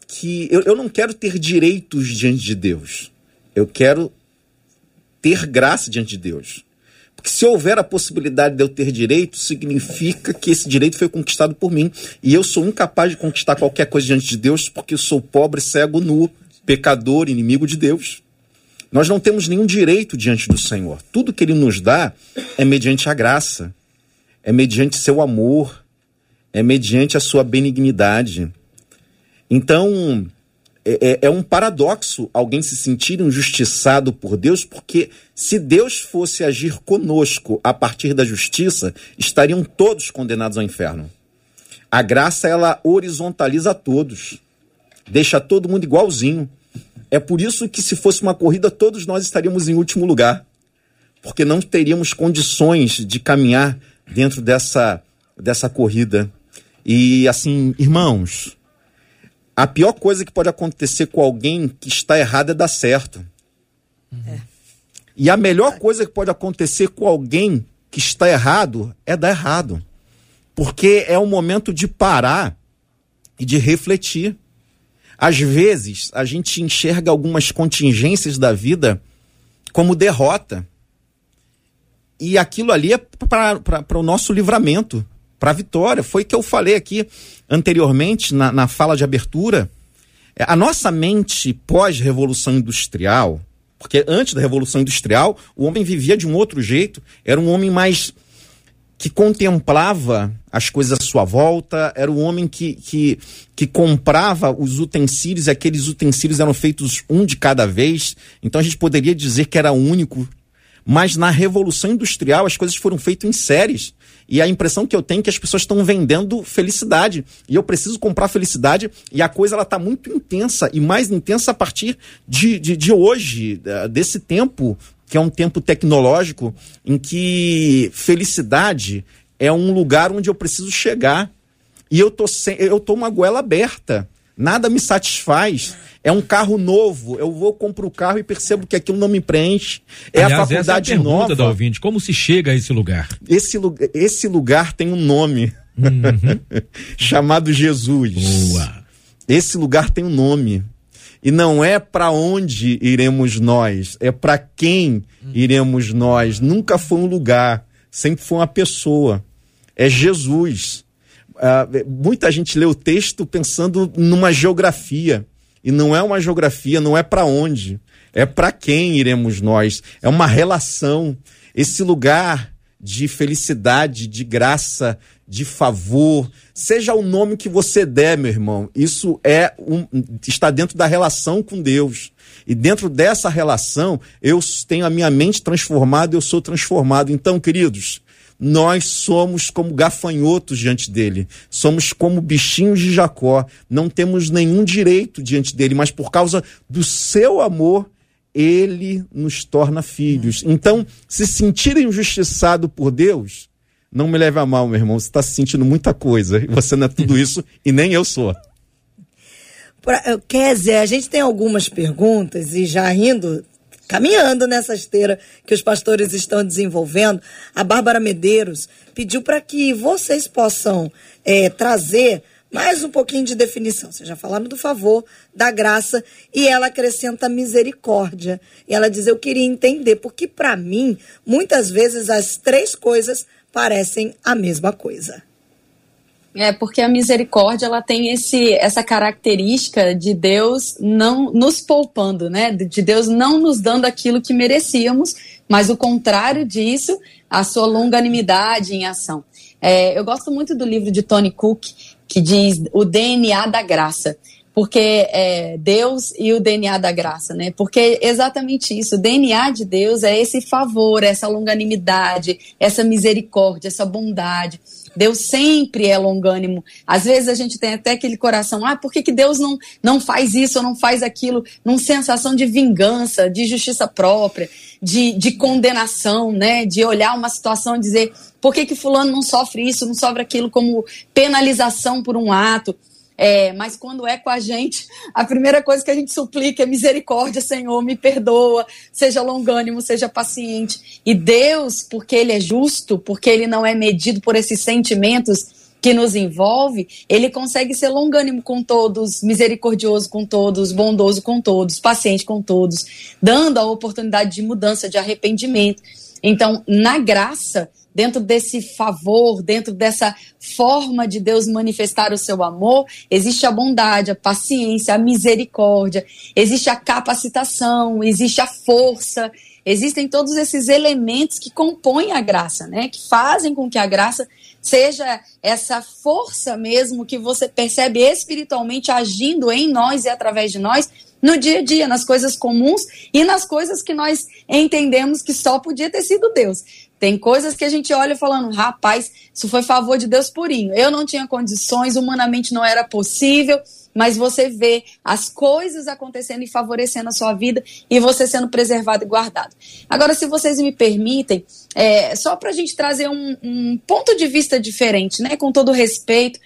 D: que eu, eu não quero ter direitos diante de Deus. Eu quero ter graça diante de Deus. Porque se houver a possibilidade de eu ter direito, significa que esse direito foi conquistado por mim. E eu sou incapaz de conquistar qualquer coisa diante de Deus porque eu sou pobre, cego, nu, pecador, inimigo de Deus. Nós não temos nenhum direito diante do Senhor. Tudo que Ele nos dá é mediante a graça, é mediante seu amor, é mediante a sua benignidade. Então, é, é, um paradoxo alguém se sentir injustiçado por Deus, porque se Deus fosse agir conosco a partir da justiça, estariam todos condenados ao inferno. A graça, ela horizontaliza todos, deixa todo mundo igualzinho. É por isso que, se fosse uma corrida, todos nós estaríamos em último lugar, porque não teríamos condições de caminhar dentro dessa, dessa corrida. E assim, irmãos, a pior coisa que pode acontecer com alguém que está errado é dar certo. É. E a melhor coisa que pode acontecer com alguém que está errado é dar errado. Porque é o momento de parar e de refletir. Às vezes, a gente enxerga algumas contingências da vida como derrota. E aquilo ali é para o nosso livramento para a vitória. Foi que eu falei aqui anteriormente na, na fala de abertura. É, a nossa mente pós-revolução industrial, porque antes da revolução industrial o homem vivia de um outro jeito, era um homem mais que contemplava as coisas à sua volta, era um homem que, que, que comprava os utensílios, e aqueles utensílios eram feitos um de cada vez, então a gente poderia dizer que era único. Mas na Revolução Industrial as coisas foram feitas em séries. E a impressão que eu tenho é que as pessoas estão vendendo felicidade. E eu preciso comprar felicidade. E a coisa ela está muito intensa e mais intensa a partir de, de, de hoje, desse tempo, que é um tempo tecnológico, em que felicidade é um lugar onde eu preciso chegar. E eu tô, sem, eu tô uma goela aberta. Nada me satisfaz. É um carro novo. Eu vou, compro o carro e percebo que aquilo não me preenche. É Aliás, a faculdade essa é a nova.
B: Da ouvinte, como se chega a esse lugar?
D: Esse, esse lugar tem um nome. Uhum. chamado Jesus.
B: Boa.
D: Esse lugar tem um nome. E não é para onde iremos nós, é para quem iremos nós. Nunca foi um lugar, sempre foi uma pessoa. É Jesus. Uh, muita gente lê o texto pensando numa geografia. E não é uma geografia, não é para onde, é para quem iremos nós. É uma relação. Esse lugar de felicidade, de graça, de favor, seja o nome que você der, meu irmão, isso é um, está dentro da relação com Deus. E dentro dessa relação, eu tenho a minha mente transformada, eu sou transformado. Então, queridos, nós somos como gafanhotos diante dele, somos como bichinhos de Jacó, não temos nenhum direito diante dele, mas por causa do seu amor, ele nos torna filhos. Então, se sentir injustiçado por Deus, não me leve a mal, meu irmão, você está sentindo muita coisa, e você não é tudo isso, e nem eu sou.
C: Kézia, a gente tem algumas perguntas, e já rindo, caminhando nessa esteira que os pastores estão desenvolvendo, a Bárbara Medeiros pediu para que vocês possam é, trazer mais um pouquinho de definição. Vocês já falaram do favor, da graça, e ela acrescenta misericórdia. E ela diz: Eu queria entender, porque para mim, muitas vezes as três coisas parecem a mesma coisa.
E: É, porque a misericórdia ela tem esse, essa característica de Deus não nos poupando, né? De Deus não nos dando aquilo que merecíamos, mas o contrário disso, a sua longanimidade em ação. É, eu gosto muito do livro de Tony Cook, que diz o DNA da graça porque é Deus e o DNA da graça, né? Porque é exatamente isso, o DNA de Deus é esse favor, essa longanimidade, essa misericórdia, essa bondade. Deus sempre é longânimo. Às vezes a gente tem até aquele coração, ah, por que, que Deus não, não faz isso ou não faz aquilo? Numa sensação de vingança, de justiça própria, de, de condenação, né? De olhar uma situação e dizer, por que, que fulano não sofre isso, não sofre aquilo como penalização por um ato? É, mas quando é com a gente, a primeira coisa que a gente suplica é misericórdia, Senhor, me perdoa, seja longânimo, seja paciente. E Deus, porque Ele é justo, porque Ele não é medido por esses sentimentos que nos envolve, Ele consegue ser longânimo com todos, misericordioso com todos, bondoso com todos, paciente com todos, dando a oportunidade de mudança, de arrependimento. Então, na graça, dentro desse favor, dentro dessa forma de Deus manifestar o seu amor, existe a bondade, a paciência, a misericórdia, existe a capacitação, existe a força, existem todos esses elementos que compõem a graça, né? Que fazem com que a graça seja essa força mesmo que você percebe espiritualmente agindo em nós e através de nós no dia a dia, nas coisas comuns e nas coisas que nós entendemos que só podia ter sido Deus. Tem coisas que a gente olha falando, rapaz, isso foi favor de Deus purinho. Eu não tinha condições, humanamente não era possível, mas você vê as coisas acontecendo e favorecendo a sua vida e você sendo preservado e guardado. Agora, se vocês me permitem, é, só para a gente trazer um, um ponto de vista diferente, né? Com todo respeito,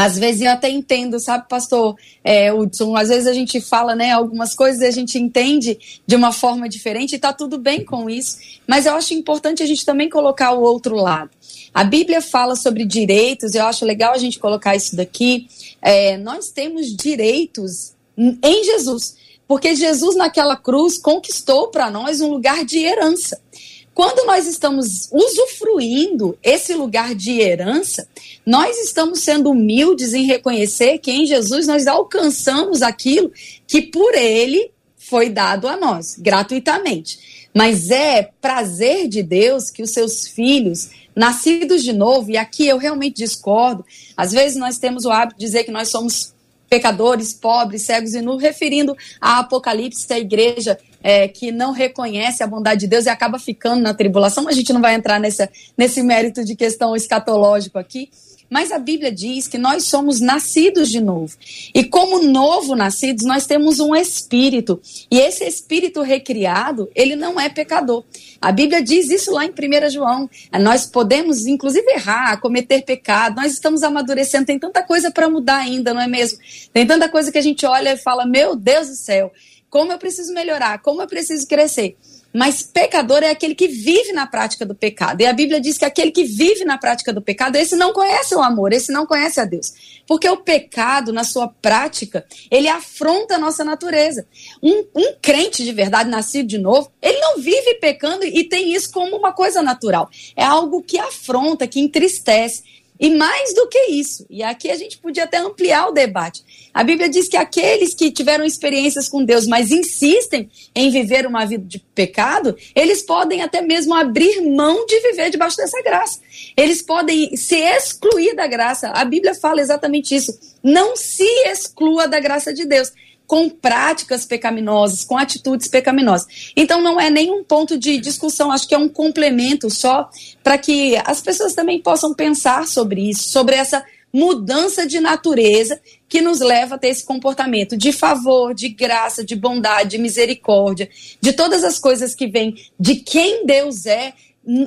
E: às vezes eu até entendo, sabe, pastor é, Hudson? Às vezes a gente fala, né, algumas coisas e a gente entende de uma forma diferente e tá tudo bem com isso. Mas eu acho importante a gente também colocar o outro lado. A Bíblia fala sobre direitos, eu acho legal a gente colocar isso daqui. É, nós temos direitos em Jesus, porque Jesus naquela cruz conquistou para nós um lugar de herança. Quando nós estamos usufruindo esse lugar de herança, nós estamos sendo humildes em reconhecer que em Jesus nós alcançamos aquilo que por ele foi dado a nós, gratuitamente. Mas é prazer de Deus que os seus filhos, nascidos de novo, e aqui eu realmente discordo, às vezes nós temos o hábito de dizer que nós somos pecadores, pobres, cegos e nus, referindo a Apocalipse, a igreja é, que não reconhece a bondade de Deus e acaba ficando na tribulação. A gente não vai entrar nessa, nesse mérito de questão escatológico aqui. Mas a Bíblia diz que nós somos nascidos de novo. E como novo nascidos, nós temos um espírito. E esse espírito recriado, ele não é pecador. A Bíblia diz isso lá em 1 João. Nós podemos, inclusive, errar, cometer pecado. Nós estamos amadurecendo. Tem tanta coisa para mudar ainda, não é mesmo? Tem tanta coisa que a gente olha e fala: Meu Deus do céu, como eu preciso melhorar, como eu preciso crescer. Mas pecador é aquele que vive na prática do pecado. E a Bíblia diz que aquele que vive na prática do pecado, esse não conhece o amor, esse não conhece a Deus. Porque o pecado, na sua prática, ele afronta a nossa natureza. Um, um crente de verdade, nascido de novo, ele não vive pecando e tem isso como uma coisa natural. É algo que afronta, que entristece. E mais do que isso, e aqui a gente podia até ampliar o debate. A Bíblia diz que aqueles que tiveram experiências com Deus, mas insistem em viver uma vida de pecado, eles podem até mesmo abrir mão de viver debaixo dessa graça. Eles podem se excluir da graça. A Bíblia fala exatamente isso. Não se exclua da graça de Deus com práticas pecaminosas, com atitudes pecaminosas. Então não é nenhum ponto de discussão, acho que é um complemento só para que as pessoas também possam pensar sobre isso, sobre essa mudança de natureza que nos leva a ter esse comportamento de favor, de graça, de bondade, de misericórdia, de todas as coisas que vêm de quem Deus é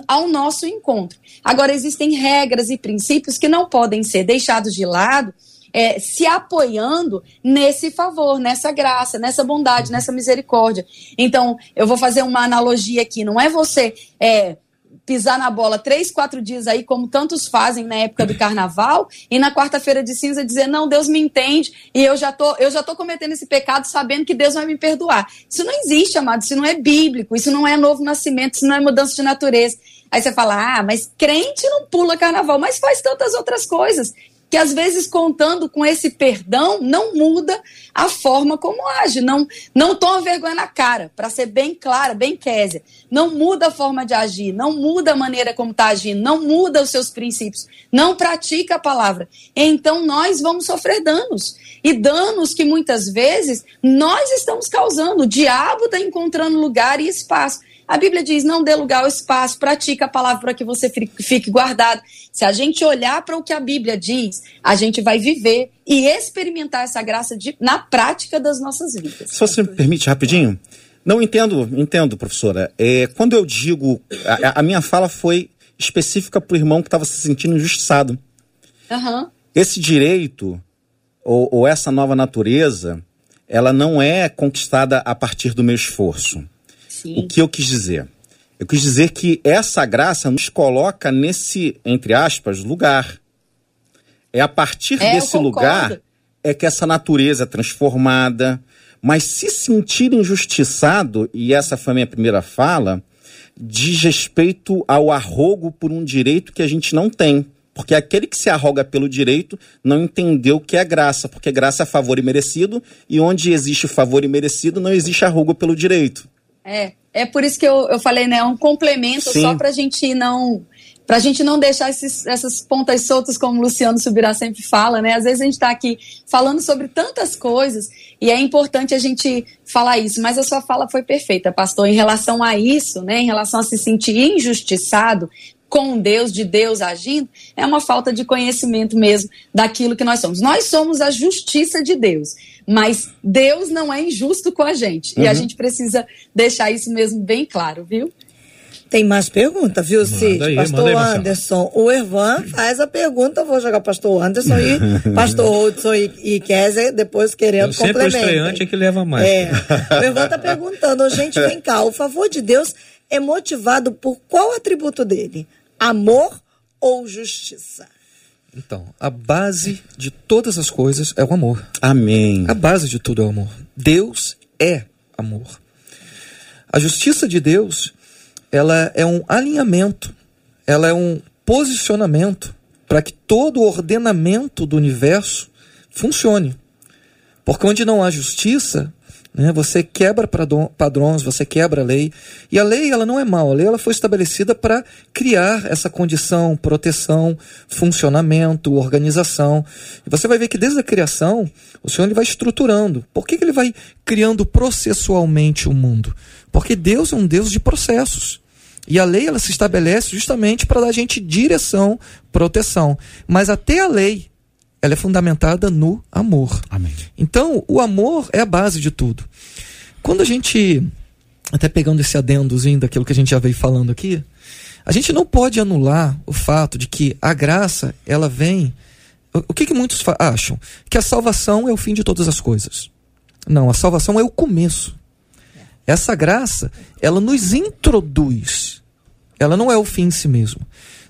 E: ao nosso encontro. Agora, existem regras e princípios que não podem ser deixados de lado é, se apoiando nesse favor, nessa graça, nessa bondade, nessa misericórdia. Então, eu vou fazer uma analogia aqui. Não é você é, pisar na bola três, quatro dias aí, como tantos fazem na época do carnaval, e na quarta-feira de cinza dizer, não, Deus me entende, e eu já, tô, eu já tô cometendo esse pecado sabendo que Deus vai me perdoar. Isso não existe, amado, isso não é bíblico, isso não é novo nascimento, isso não é mudança de natureza. Aí você fala, ah, mas crente não pula carnaval, mas faz tantas outras coisas que às vezes contando com esse perdão não muda a forma como age, não não toma vergonha na cara, para ser bem clara, bem késia. Não muda a forma de agir, não muda a maneira como está agindo, não muda os seus princípios, não pratica a palavra. Então nós vamos sofrer danos. E danos que muitas vezes nós estamos causando. O diabo está encontrando lugar e espaço. A Bíblia diz: não dê lugar ao espaço, pratica a palavra para que você fique guardado. Se a gente olhar para o que a Bíblia diz, a gente vai viver e experimentar essa graça de, na prática das nossas vidas.
D: Se você me permite rapidinho. Não entendo, entendo, professora. É, quando eu digo. A, a minha fala foi específica para o irmão que estava se sentindo injustiçado.
E: Uhum.
D: Esse direito, ou, ou essa nova natureza, ela não é conquistada a partir do meu esforço.
E: Sim.
D: O que eu quis dizer? Eu quis dizer que essa graça nos coloca nesse, entre aspas, lugar. É a partir
E: É,
D: desse lugar é que essa natureza é transformada. Mas se sentir injustiçado, e essa foi a minha primeira fala, diz respeito ao arrogo por um direito que a gente não tem. Porque aquele que se arroga pelo direito não entendeu o que é graça, porque graça é favor e merecido, e onde existe favor e merecido, não existe arrogo pelo direito.
E: É, é por isso que eu, eu falei, né? É um complemento
D: Sim.
E: só pra gente não. Pra gente não deixar esses, essas pontas soltas, como o Luciano Subirá sempre fala, né? Às vezes a gente está aqui falando sobre tantas coisas e é importante a gente falar isso. Mas a sua fala foi perfeita, pastor, em relação a isso, né? Em relação a se sentir injustiçado com Deus, de Deus agindo, é uma falta de conhecimento mesmo daquilo que nós somos. Nós somos a justiça de Deus, mas Deus não é injusto com a gente. E a gente precisa deixar isso mesmo bem claro, viu?
C: Tem mais pergunta, viu, Cid?
B: aí,
C: pastor
B: aí.
C: Anderson. O Ervan faz a pergunta, eu vou jogar pastor Anderson e pastor Hudson e, e Kézia depois querendo
B: Sempre o
C: complementar.
B: estreante é que leva mais.
C: É. O Ervan tá perguntando, gente, vem cá, o favor de Deus é motivado por qual atributo dele? Amor ou justiça?
F: Então, a base de todas as coisas é o amor.
D: Amém.
F: A base de tudo é o amor. Deus é amor. A justiça de Deus, ela é um alinhamento, ela é um posicionamento para que todo o ordenamento do universo funcione. Porque onde não há justiça, né, você quebra padrões, você quebra a lei. E a lei ela não é mal, a lei ela foi estabelecida para criar essa condição, proteção, funcionamento, organização. E você vai ver que desde a criação, o Senhor ele vai estruturando. Por que, que ele vai criando processualmente o mundo? Porque Deus é um Deus de processos. E a lei ela se estabelece justamente para dar a gente direção, proteção. Mas até a lei, ela é fundamentada no amor.
B: Amém.
F: Então, o amor é a base de tudo. Quando a gente, até pegando esse adendozinho daquilo que a gente já veio falando aqui, a gente não pode anular o fato de que a graça, ela vem. O que, que muitos acham? Que a salvação é o fim de todas as coisas. Não, a salvação é o começo. Essa graça, ela nos introduz. Ela não é o fim em si mesmo.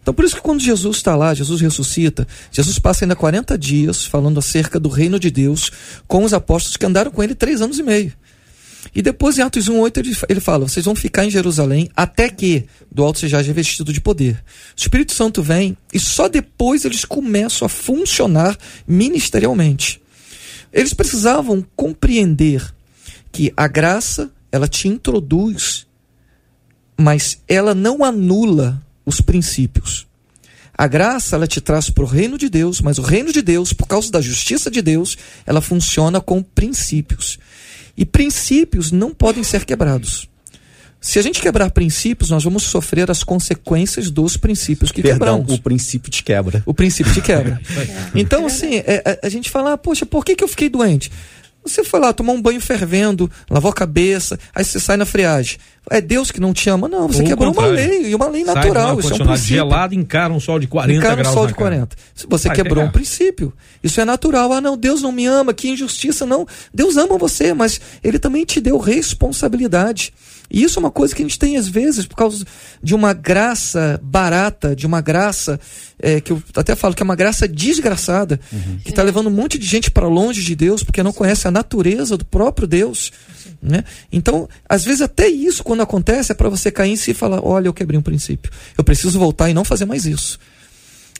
F: Então, por isso que quando Jesus está lá, Jesus ressuscita, Jesus passa ainda 40 dias falando acerca do reino de Deus com os apóstolos que andaram com ele três anos e meio. E depois, em Atos 1,8, ele, ele fala: vocês vão ficar em Jerusalém até que do alto seja revestido de poder. O Espírito Santo vem e só depois eles começam a funcionar ministerialmente. Eles precisavam compreender que a graça, ela te introduz, mas ela não anula os princípios. A graça, ela te traz para o reino de Deus, mas o reino de Deus, por causa da justiça de Deus, ela funciona com princípios. E princípios não podem ser quebrados. Se a gente quebrar princípios, nós vamos sofrer as consequências dos princípios que
D: Perdão,
F: quebramos.
D: o princípio te quebra.
F: O princípio te quebra. Então, assim, é, a, a gente fala, ah, poxa, por que, que eu fiquei doente? Você foi lá, tomou um banho fervendo, lavou a cabeça, aí você sai na friagem. É Deus que não te ama? Não, você
B: Ou
F: quebrou uma lei, e uma lei
B: Sai
F: natural. Isso é um princípio.
B: gelado, encara um sol de 40
F: Encara um
B: graus
F: sol
B: na
F: de
B: cara.
F: 40. Se você
B: Vai
F: quebrou
B: pegar.
F: um princípio, isso é natural. Ah, não, Deus não me ama, que injustiça. Não, Deus ama você, mas Ele também te deu responsabilidade. E isso é uma coisa que a gente tem às vezes por causa de uma graça barata, de uma graça é, que eu até falo que é uma graça desgraçada, que está levando um monte de gente para longe de Deus porque não conhece a natureza do próprio Deus. Né? Então, às vezes até isso quando acontece é para você cair em si e falar, olha, eu quebrei um princípio, eu preciso voltar e não fazer mais isso.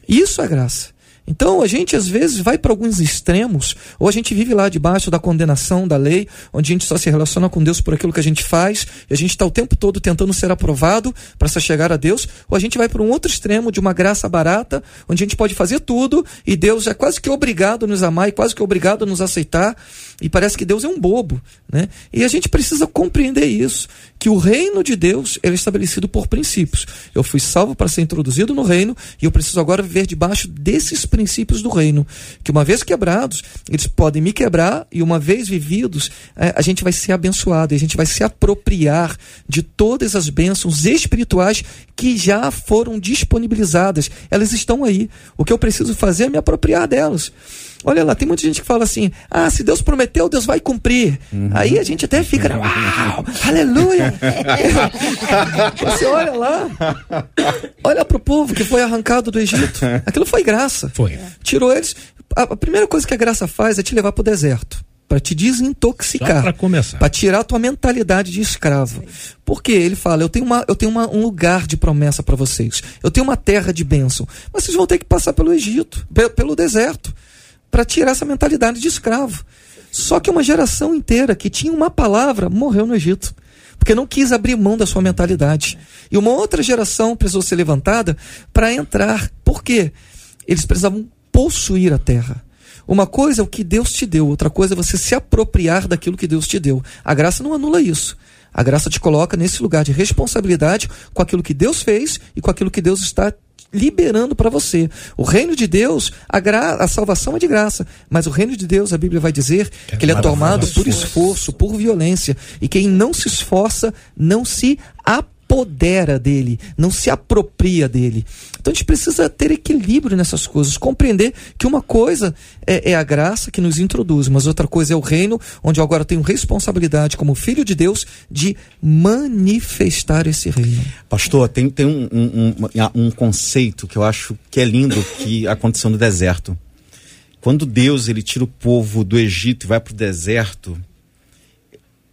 F: Isso é graça. Então a gente às vezes vai para alguns extremos, ou a gente vive lá debaixo da condenação da lei, onde a gente só se relaciona com Deus por aquilo que a gente faz, e a gente está o tempo todo tentando ser aprovado para se chegar a Deus, ou a gente vai para um outro extremo de uma graça barata, onde a gente pode fazer tudo e Deus é quase que obrigado a nos amar e quase que obrigado a nos aceitar, e parece que Deus é um bobo, né? E a gente precisa compreender isso, que o reino de Deus é estabelecido por princípios. Eu fui salvo para ser introduzido no reino e eu preciso agora viver debaixo desses princípios do reino, que uma vez quebrados, eles podem me quebrar e uma vez vividos, eh, a gente vai ser abençoado, a gente vai se apropriar de todas as bênçãos espirituais que já foram disponibilizadas. Elas estão aí. O que eu preciso fazer é me apropriar delas. Olha lá, tem muita gente que fala assim: ah, se Deus prometeu, Deus vai cumprir. Aí a gente até fica, né, uau, aleluia. Você olha lá, olha para o povo que foi arrancado do Egito. Aquilo foi graça.
B: Foi.
F: Tirou eles. A, primeira coisa que a graça faz é te levar para o deserto. para te desintoxicar,
B: para começar,
F: para tirar a tua mentalidade de escravo. Porque ele fala, eu tenho, uma, eu tenho uma, um lugar de promessa para vocês, eu tenho uma terra de bênção, mas vocês vão ter que passar pelo Egito, pelo deserto, para tirar essa mentalidade de escravo. Só que uma geração inteira que tinha uma palavra morreu no Egito porque não quis abrir mão da sua mentalidade. E uma outra geração precisou ser levantada para entrar. Por quê? Eles precisavam possuir a terra. Uma coisa é o que Deus te deu, outra coisa é você se apropriar daquilo que Deus te deu. A graça não anula isso. A graça te coloca nesse lugar de responsabilidade com aquilo que Deus fez e com aquilo que Deus está liberando para você. O reino de Deus, a, gra a salvação é de graça, mas o reino de Deus, a Bíblia vai dizer que, que ele é tomado por esforço, por violência, e quem não se esforça não se apodera dele, não se apropria dele. Então a gente precisa ter equilíbrio nessas coisas, compreender que uma coisa é, é, a graça que nos introduz, mas outra coisa é o reino, onde eu agora tenho responsabilidade como filho de Deus de manifestar esse reino.
D: Pastor, tem, tem um, um, um, um conceito que eu acho que é lindo que aconteceu no deserto. Quando Deus ele tira o povo do Egito e vai para o deserto,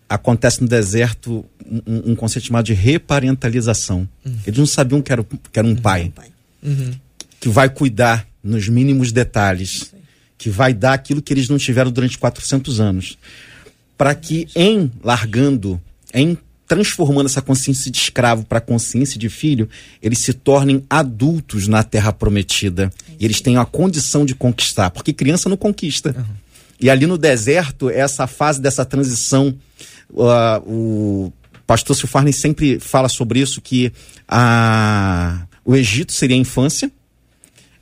D: acontece no deserto um, um, conceito chamado de reparentalização. Uhum. Eles não sabiam que era, que era um pai, uhum. Que vai cuidar nos mínimos detalhes, que vai dar aquilo que eles não tiveram durante 400 anos. Para que, em largando, em transformando essa consciência de escravo para consciência de filho, eles se tornem adultos na terra prometida. E eles tenham a condição de conquistar, porque criança não conquista. Uhum. E ali no deserto, essa fase dessa transição uh, o pastor Silfarni sempre fala sobre isso, que a, o Egito seria a infância,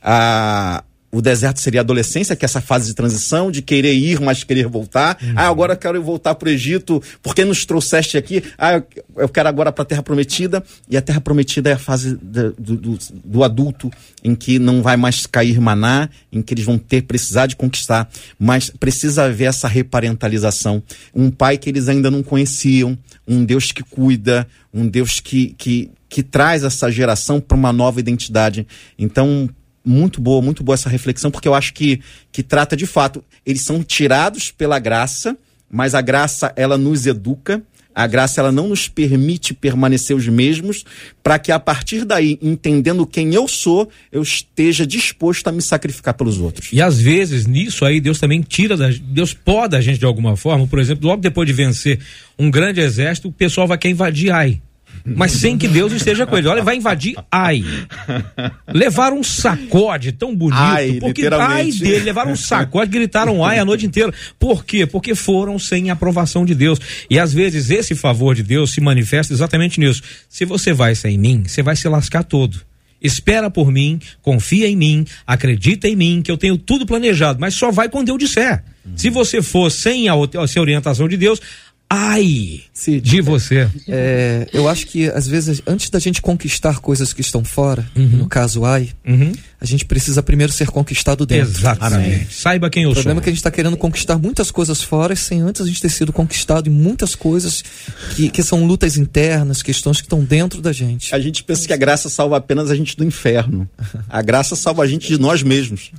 D: a, o deserto seria a adolescência, que é essa fase de transição, de querer ir, mas querer voltar. Uhum. Ah, agora eu quero voltar para o Egito, porque nos trouxeste aqui? Ah, eu quero agora para a Terra Prometida. E a Terra Prometida é a fase do, do, do, adulto, em que não vai mais cair maná, em que eles vão ter, precisar de conquistar. Mas precisa haver essa reparentalização. Um pai que eles ainda não conheciam, um Deus que cuida, um Deus que, que, que traz essa geração para uma nova identidade. Então, muito boa, muito boa essa reflexão, porque eu acho que, que trata de fato, eles são tirados pela graça, mas a graça ela nos educa, a graça ela não nos permite permanecer os mesmos, para que a partir daí, entendendo quem eu sou, eu esteja disposto a me sacrificar pelos outros.
B: E às vezes nisso aí Deus também tira da, Deus poda a gente de alguma forma, por exemplo, logo depois de vencer um grande exército, o pessoal vai querer invadir Ai mas sem que Deus esteja com ele. Olha, vai invadir Ai. Levaram um sacode tão bonito, ai, porque ai dele, levaram um sacode, gritaram ai a noite inteira. Por quê? Porque foram sem aprovação de Deus. E às vezes esse favor de Deus se manifesta exatamente nisso. Se você vai sem mim, você vai se lascar todo espera por mim, confia em mim, acredita em mim, que eu tenho tudo planejado, mas só vai quando eu disser. Uhum. Se você for sem a, a orientação de Deus, ai Cid, de você.
F: É, eu acho que às vezes antes da gente conquistar coisas que estão fora, uhum. no caso ai, uhum. a gente precisa primeiro ser conquistado dentro.
B: Exatamente. Saiba quem eu
F: sou. O problema
B: sou.
F: é que a gente está querendo conquistar muitas coisas fora sem antes a gente ter sido conquistado em muitas coisas que, que são lutas internas, questões que estão dentro da gente.
D: A gente pensa que a graça salva apenas a gente do inferno. A graça salva a gente de nós mesmos.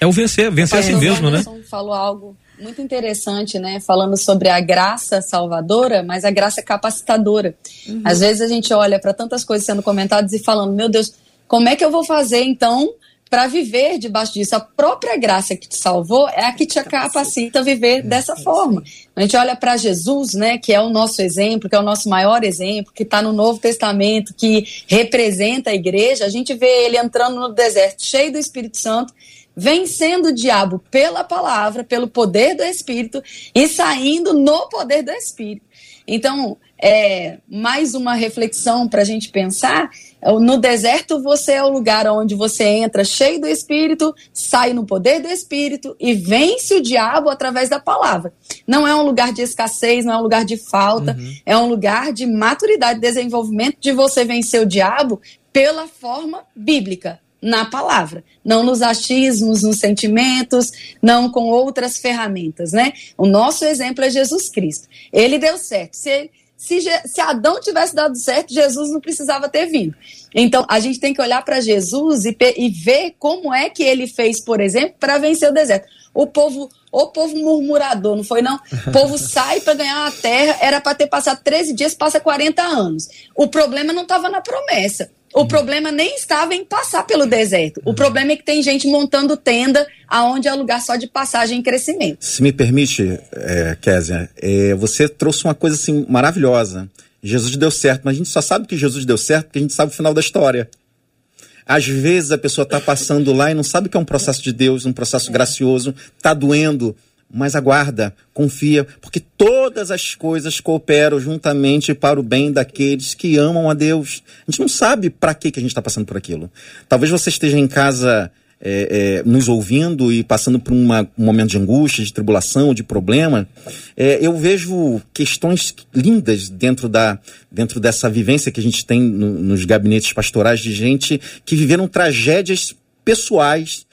B: É o vencer, vencer a si mesmo, né?
E: falou algo muito interessante, né? Falando sobre a graça salvadora, mas a graça capacitadora. Uhum. Às vezes a gente olha para tantas coisas sendo comentadas e falando, meu Deus, como é que eu vou fazer então para viver debaixo disso? A própria graça que te salvou é a que te capacita a viver dessa forma. A gente olha para Jesus, né, que é o nosso exemplo, que é o nosso maior exemplo, que está no Novo Testamento, que representa a igreja, a gente vê ele entrando no deserto cheio do Espírito Santo vencendo o diabo pela palavra, pelo poder do Espírito e saindo no poder do Espírito. Então, é, mais uma reflexão para a gente pensar. No deserto, você é o lugar onde você entra cheio do Espírito, sai no poder do Espírito e vence o diabo através da palavra. Não é um lugar de escassez, não é um lugar de falta, uhum. é um lugar de maturidade, desenvolvimento de você vencer o diabo pela forma bíblica, na palavra, não nos achismos, nos sentimentos, não com outras ferramentas, né? O nosso exemplo é Jesus Cristo. Ele deu certo. Se, se, se Adão tivesse dado certo, Jesus não precisava ter vindo. Então, a gente tem que olhar para Jesus e, e ver como é que ele fez, por exemplo, para vencer o deserto. O povo, o povo murmurador, não foi não? O povo sai para ganhar a terra, era para ter passado 13 dias, passa 40 anos. O problema não estava na promessa. O problema nem estava em passar pelo deserto. O problema é que tem gente montando tenda aonde é lugar só de passagem e crescimento.
D: Se me permite, é, Kézia, é, você trouxe uma coisa assim maravilhosa. Jesus deu certo, mas a gente só sabe que Jesus deu certo porque a gente sabe o final da história. Às vezes a pessoa está passando lá e não sabe que é um processo de Deus, um processo gracioso, está doendo, mas aguarda, confia, porque todas as coisas cooperam juntamente para o bem daqueles que amam a Deus. A gente não sabe para que, que a gente está passando por aquilo. Talvez você esteja em casa é, é, nos ouvindo e passando por uma, um momento de angústia, de tribulação, de problema, é, eu vejo questões lindas dentro, da, dentro dessa vivência que a gente tem no, nos gabinetes pastorais de gente que viveram tragédias pessoais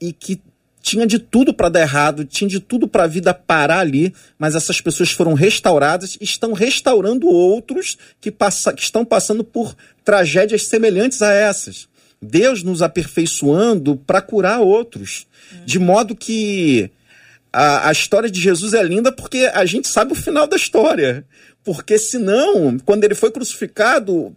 D: e que tinha de tudo para dar errado, tinha de tudo para a vida parar ali, mas essas pessoas foram restauradas estão restaurando outros que, passa, que estão passando por tragédias semelhantes a essas. Deus nos aperfeiçoando para curar outros. De modo que a, a história de Jesus é linda porque a gente sabe o final da história. Porque senão, quando ele foi crucificado,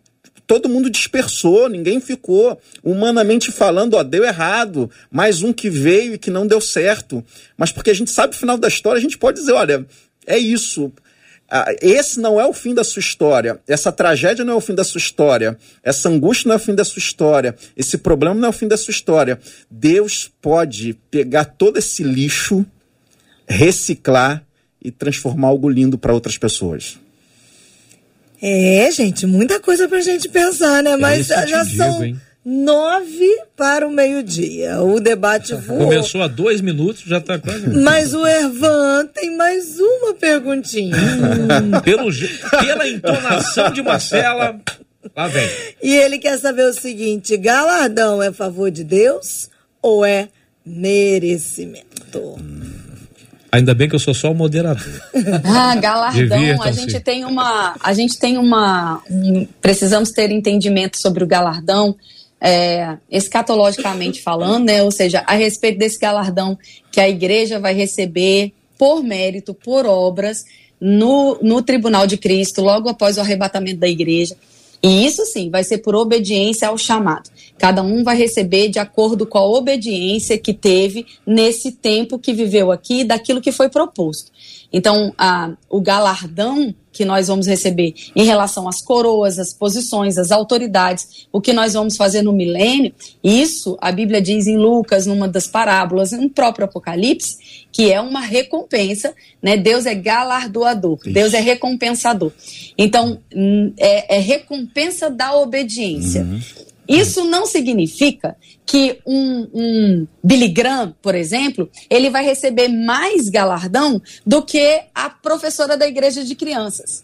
D: todo mundo dispersou, ninguém ficou. Humanamente falando, ó, deu errado. Mais um que veio e que não deu certo. Mas porque a gente sabe o final da história, a gente pode dizer, olha, é isso. Esse não é o fim da sua história. Essa tragédia não é o fim da sua história. Essa angústia não é o fim da sua história. Esse problema não é o fim da sua história. Deus pode pegar todo esse lixo, reciclar e transformar algo lindo para outras pessoas.
C: É, gente, muita coisa pra gente pensar, né? Mas
B: É que eu
C: já
B: te
C: são
B: digo, hein?
C: nove para o meio-dia. O debate voou.
B: Começou há dois minutos, já tá quase.
C: Mas o Ervan tem mais uma perguntinha.
B: Pelo, pela entonação de Marcela, lá vem.
C: e ele quer saber o seguinte: galardão é favor de Deus ou é merecimento?
B: Ainda bem que eu sou só o moderador.
E: Ah, galardão. A gente tem uma. A gente tem uma. um- precisamos ter entendimento sobre o galardão, é, escatologicamente falando, né? Ou seja, a respeito desse galardão que a igreja vai receber por mérito, por obras, no, no tribunal de Cristo, logo após o arrebatamento da igreja. E isso sim vai ser por obediência ao chamado. Cada um vai receber de acordo com a obediência que teve nesse tempo que viveu aqui, daquilo que foi proposto. Então, a, o galardão que nós vamos receber em relação às coroas, às posições, às autoridades, o que nós vamos fazer no milênio, isso a Bíblia diz em Lucas, numa das parábolas, no próprio Apocalipse, que é uma recompensa, né? Deus é galardoador, Deus é recompensador. Então, hum, é, é recompensa da obediência. Isso não significa que um, um Billy Graham, por exemplo, ele vai receber mais galardão do que a professora da igreja de crianças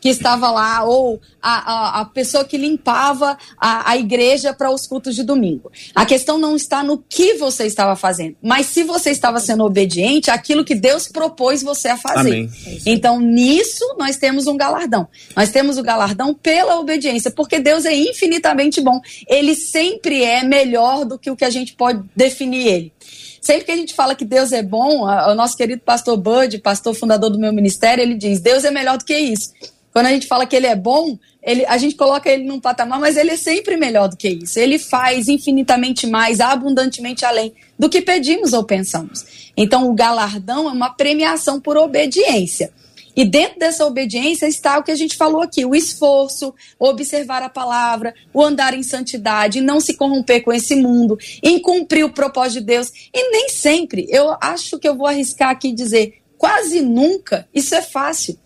E: que estava lá, ou a, a, a pessoa que limpava a, a igreja para os cultos de domingo. A questão não está no que você estava fazendo, mas se você estava sendo obediente àquilo que Deus propôs você a fazer.
D: Amém.
E: Então, nisso, nós temos um galardão. Nós temos o galardão pela obediência, porque Deus é infinitamente bom. Ele sempre é melhor do que o que a gente pode definir ele. Sempre que a gente fala que Deus é bom, o nosso querido pastor Bud, pastor fundador do meu ministério, ele diz: Deus é melhor do que isso. Quando a gente fala que ele é bom, ele, a gente coloca ele num patamar, mas ele é sempre melhor do que isso. Ele faz infinitamente mais, abundantemente além do que pedimos ou pensamos. Então, o galardão é uma premiação por obediência. E dentro dessa obediência está o que a gente falou aqui: o esforço, observar a palavra, o andar em santidade, não se corromper com esse mundo, em cumprir o propósito de Deus. E nem sempre, eu acho que eu vou arriscar aqui dizer, quase nunca, isso é fácil.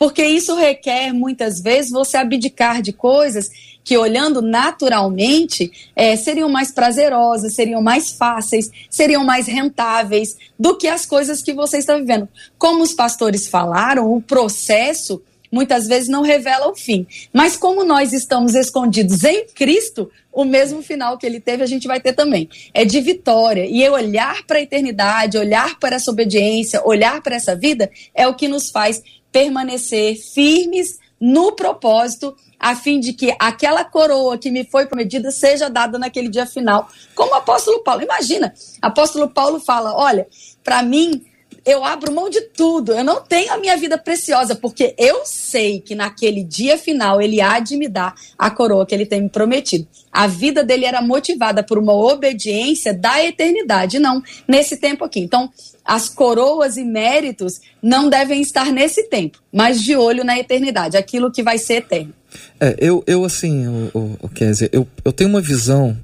E: Porque isso requer, muitas vezes, você abdicar de coisas que, olhando naturalmente, eh, seriam mais prazerosas, seriam mais fáceis, seriam mais rentáveis do que as coisas que você está vivendo. Como os pastores falaram, o processo muitas vezes não revela o fim. Mas como nós estamos escondidos em Cristo, o mesmo final que ele teve, a gente vai ter também. É de vitória. E olhar para a eternidade, olhar para essa obediência, olhar para essa vida, é o que nos faz permanecer firmes no propósito, a fim de que aquela coroa que me foi prometida seja dada naquele dia final. Como o apóstolo Paulo. Imagina, apóstolo Paulo fala: olha, para mim eu abro mão de tudo. Eu não tenho a minha vida preciosa, porque eu sei que naquele dia final ele há de me dar a coroa que ele tem me prometido. A vida dele era motivada por uma obediência da eternidade, não nesse tempo aqui. Então, as coroas e méritos não devem estar nesse tempo, mas de olho na eternidade, aquilo que vai ser eterno.
F: É, eu, eu assim, o, o, Kézia, eu, eu tenho uma visão.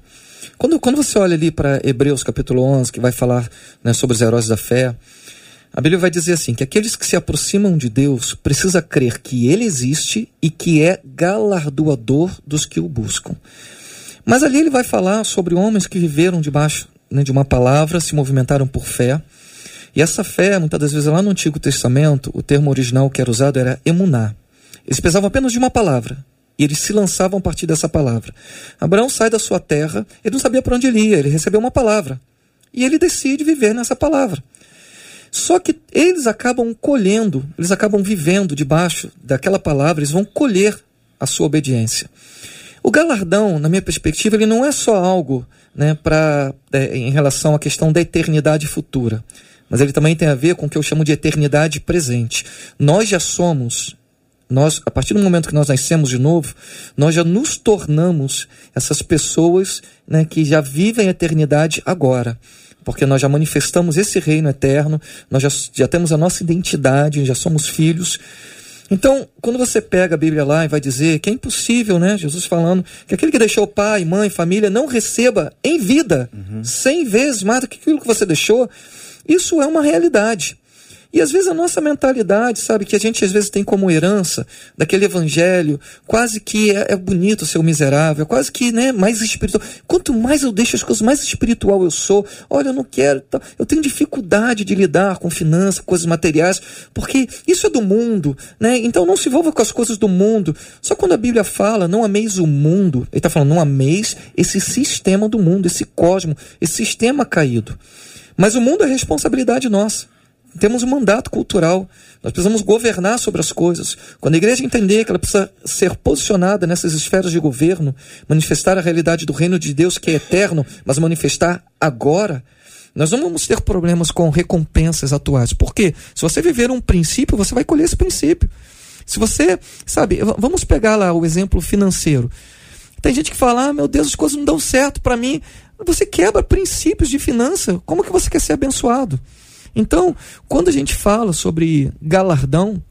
F: Quando, quando você olha ali para Hebreus capítulo 11, que vai falar né, sobre os heróis da fé, a Bíblia vai dizer assim: que aqueles que se aproximam de Deus precisa crer que Ele existe e que é galardoador dos que o buscam. Mas ali ele vai falar sobre homens que viveram debaixo né, de uma palavra, se movimentaram por fé. E essa fé, muitas das vezes lá no Antigo Testamento, o termo original que era usado era emuná. Eles precisavam apenas de uma palavra. E eles se lançavam a partir dessa palavra. Abraão sai da sua terra, ele não sabia para onde ele ia, ele recebeu uma palavra. E ele decide viver nessa palavra. Só que eles acabam colhendo, eles acabam vivendo debaixo daquela palavra, eles vão colher a sua obediência. O galardão, na minha perspectiva, ele não é só algo né, pra, é, em relação à questão da eternidade futura, mas ele também tem a ver com o que eu chamo de eternidade presente. Nós já somos, nós, a partir do momento que nós nascemos de novo, nós já nos tornamos essas pessoas né, que já vivem a eternidade agora porque nós já manifestamos esse reino eterno, nós já, já temos a nossa identidade, já somos filhos. Então, quando você pega a Bíblia lá e vai dizer que é impossível, né? Jesus falando que aquele que deixou pai, mãe, família não receba em vida uhum. cem vezes mais do que aquilo que você deixou, isso é uma realidade. E às vezes a nossa mentalidade, sabe, que a gente às vezes tem como herança daquele evangelho, quase que é, é bonito ser miserável, é quase que né, mais espiritual. Quanto mais eu deixo as coisas, mais espiritual eu sou. Olha, eu não quero. Tá, eu tenho dificuldade de lidar com finanças, coisas materiais, porque isso é do mundo, né? Então não se envolva com as coisas do mundo. Só quando a Bíblia fala, não ameis o mundo, ele está falando, não ameis esse sistema do mundo, esse cosmo, esse sistema caído. Mas o mundo é responsabilidade nossa temos um mandato cultural. Nós precisamos governar sobre as coisas. Quando a igreja entender que ela precisa ser posicionada nessas esferas de governo, manifestar a realidade do reino de Deus que é eterno, mas manifestar agora, nós não vamos ter problemas com recompensas atuais. Por quê? Se você viver um princípio, você vai colher esse princípio. Se você, sabe, vamos pegar lá o exemplo financeiro. Tem gente que fala: ah, meu Deus, as coisas não dão certo para mim. Você quebra princípios de finança. Como que você quer ser abençoado? Então, quando a gente fala sobre galardão,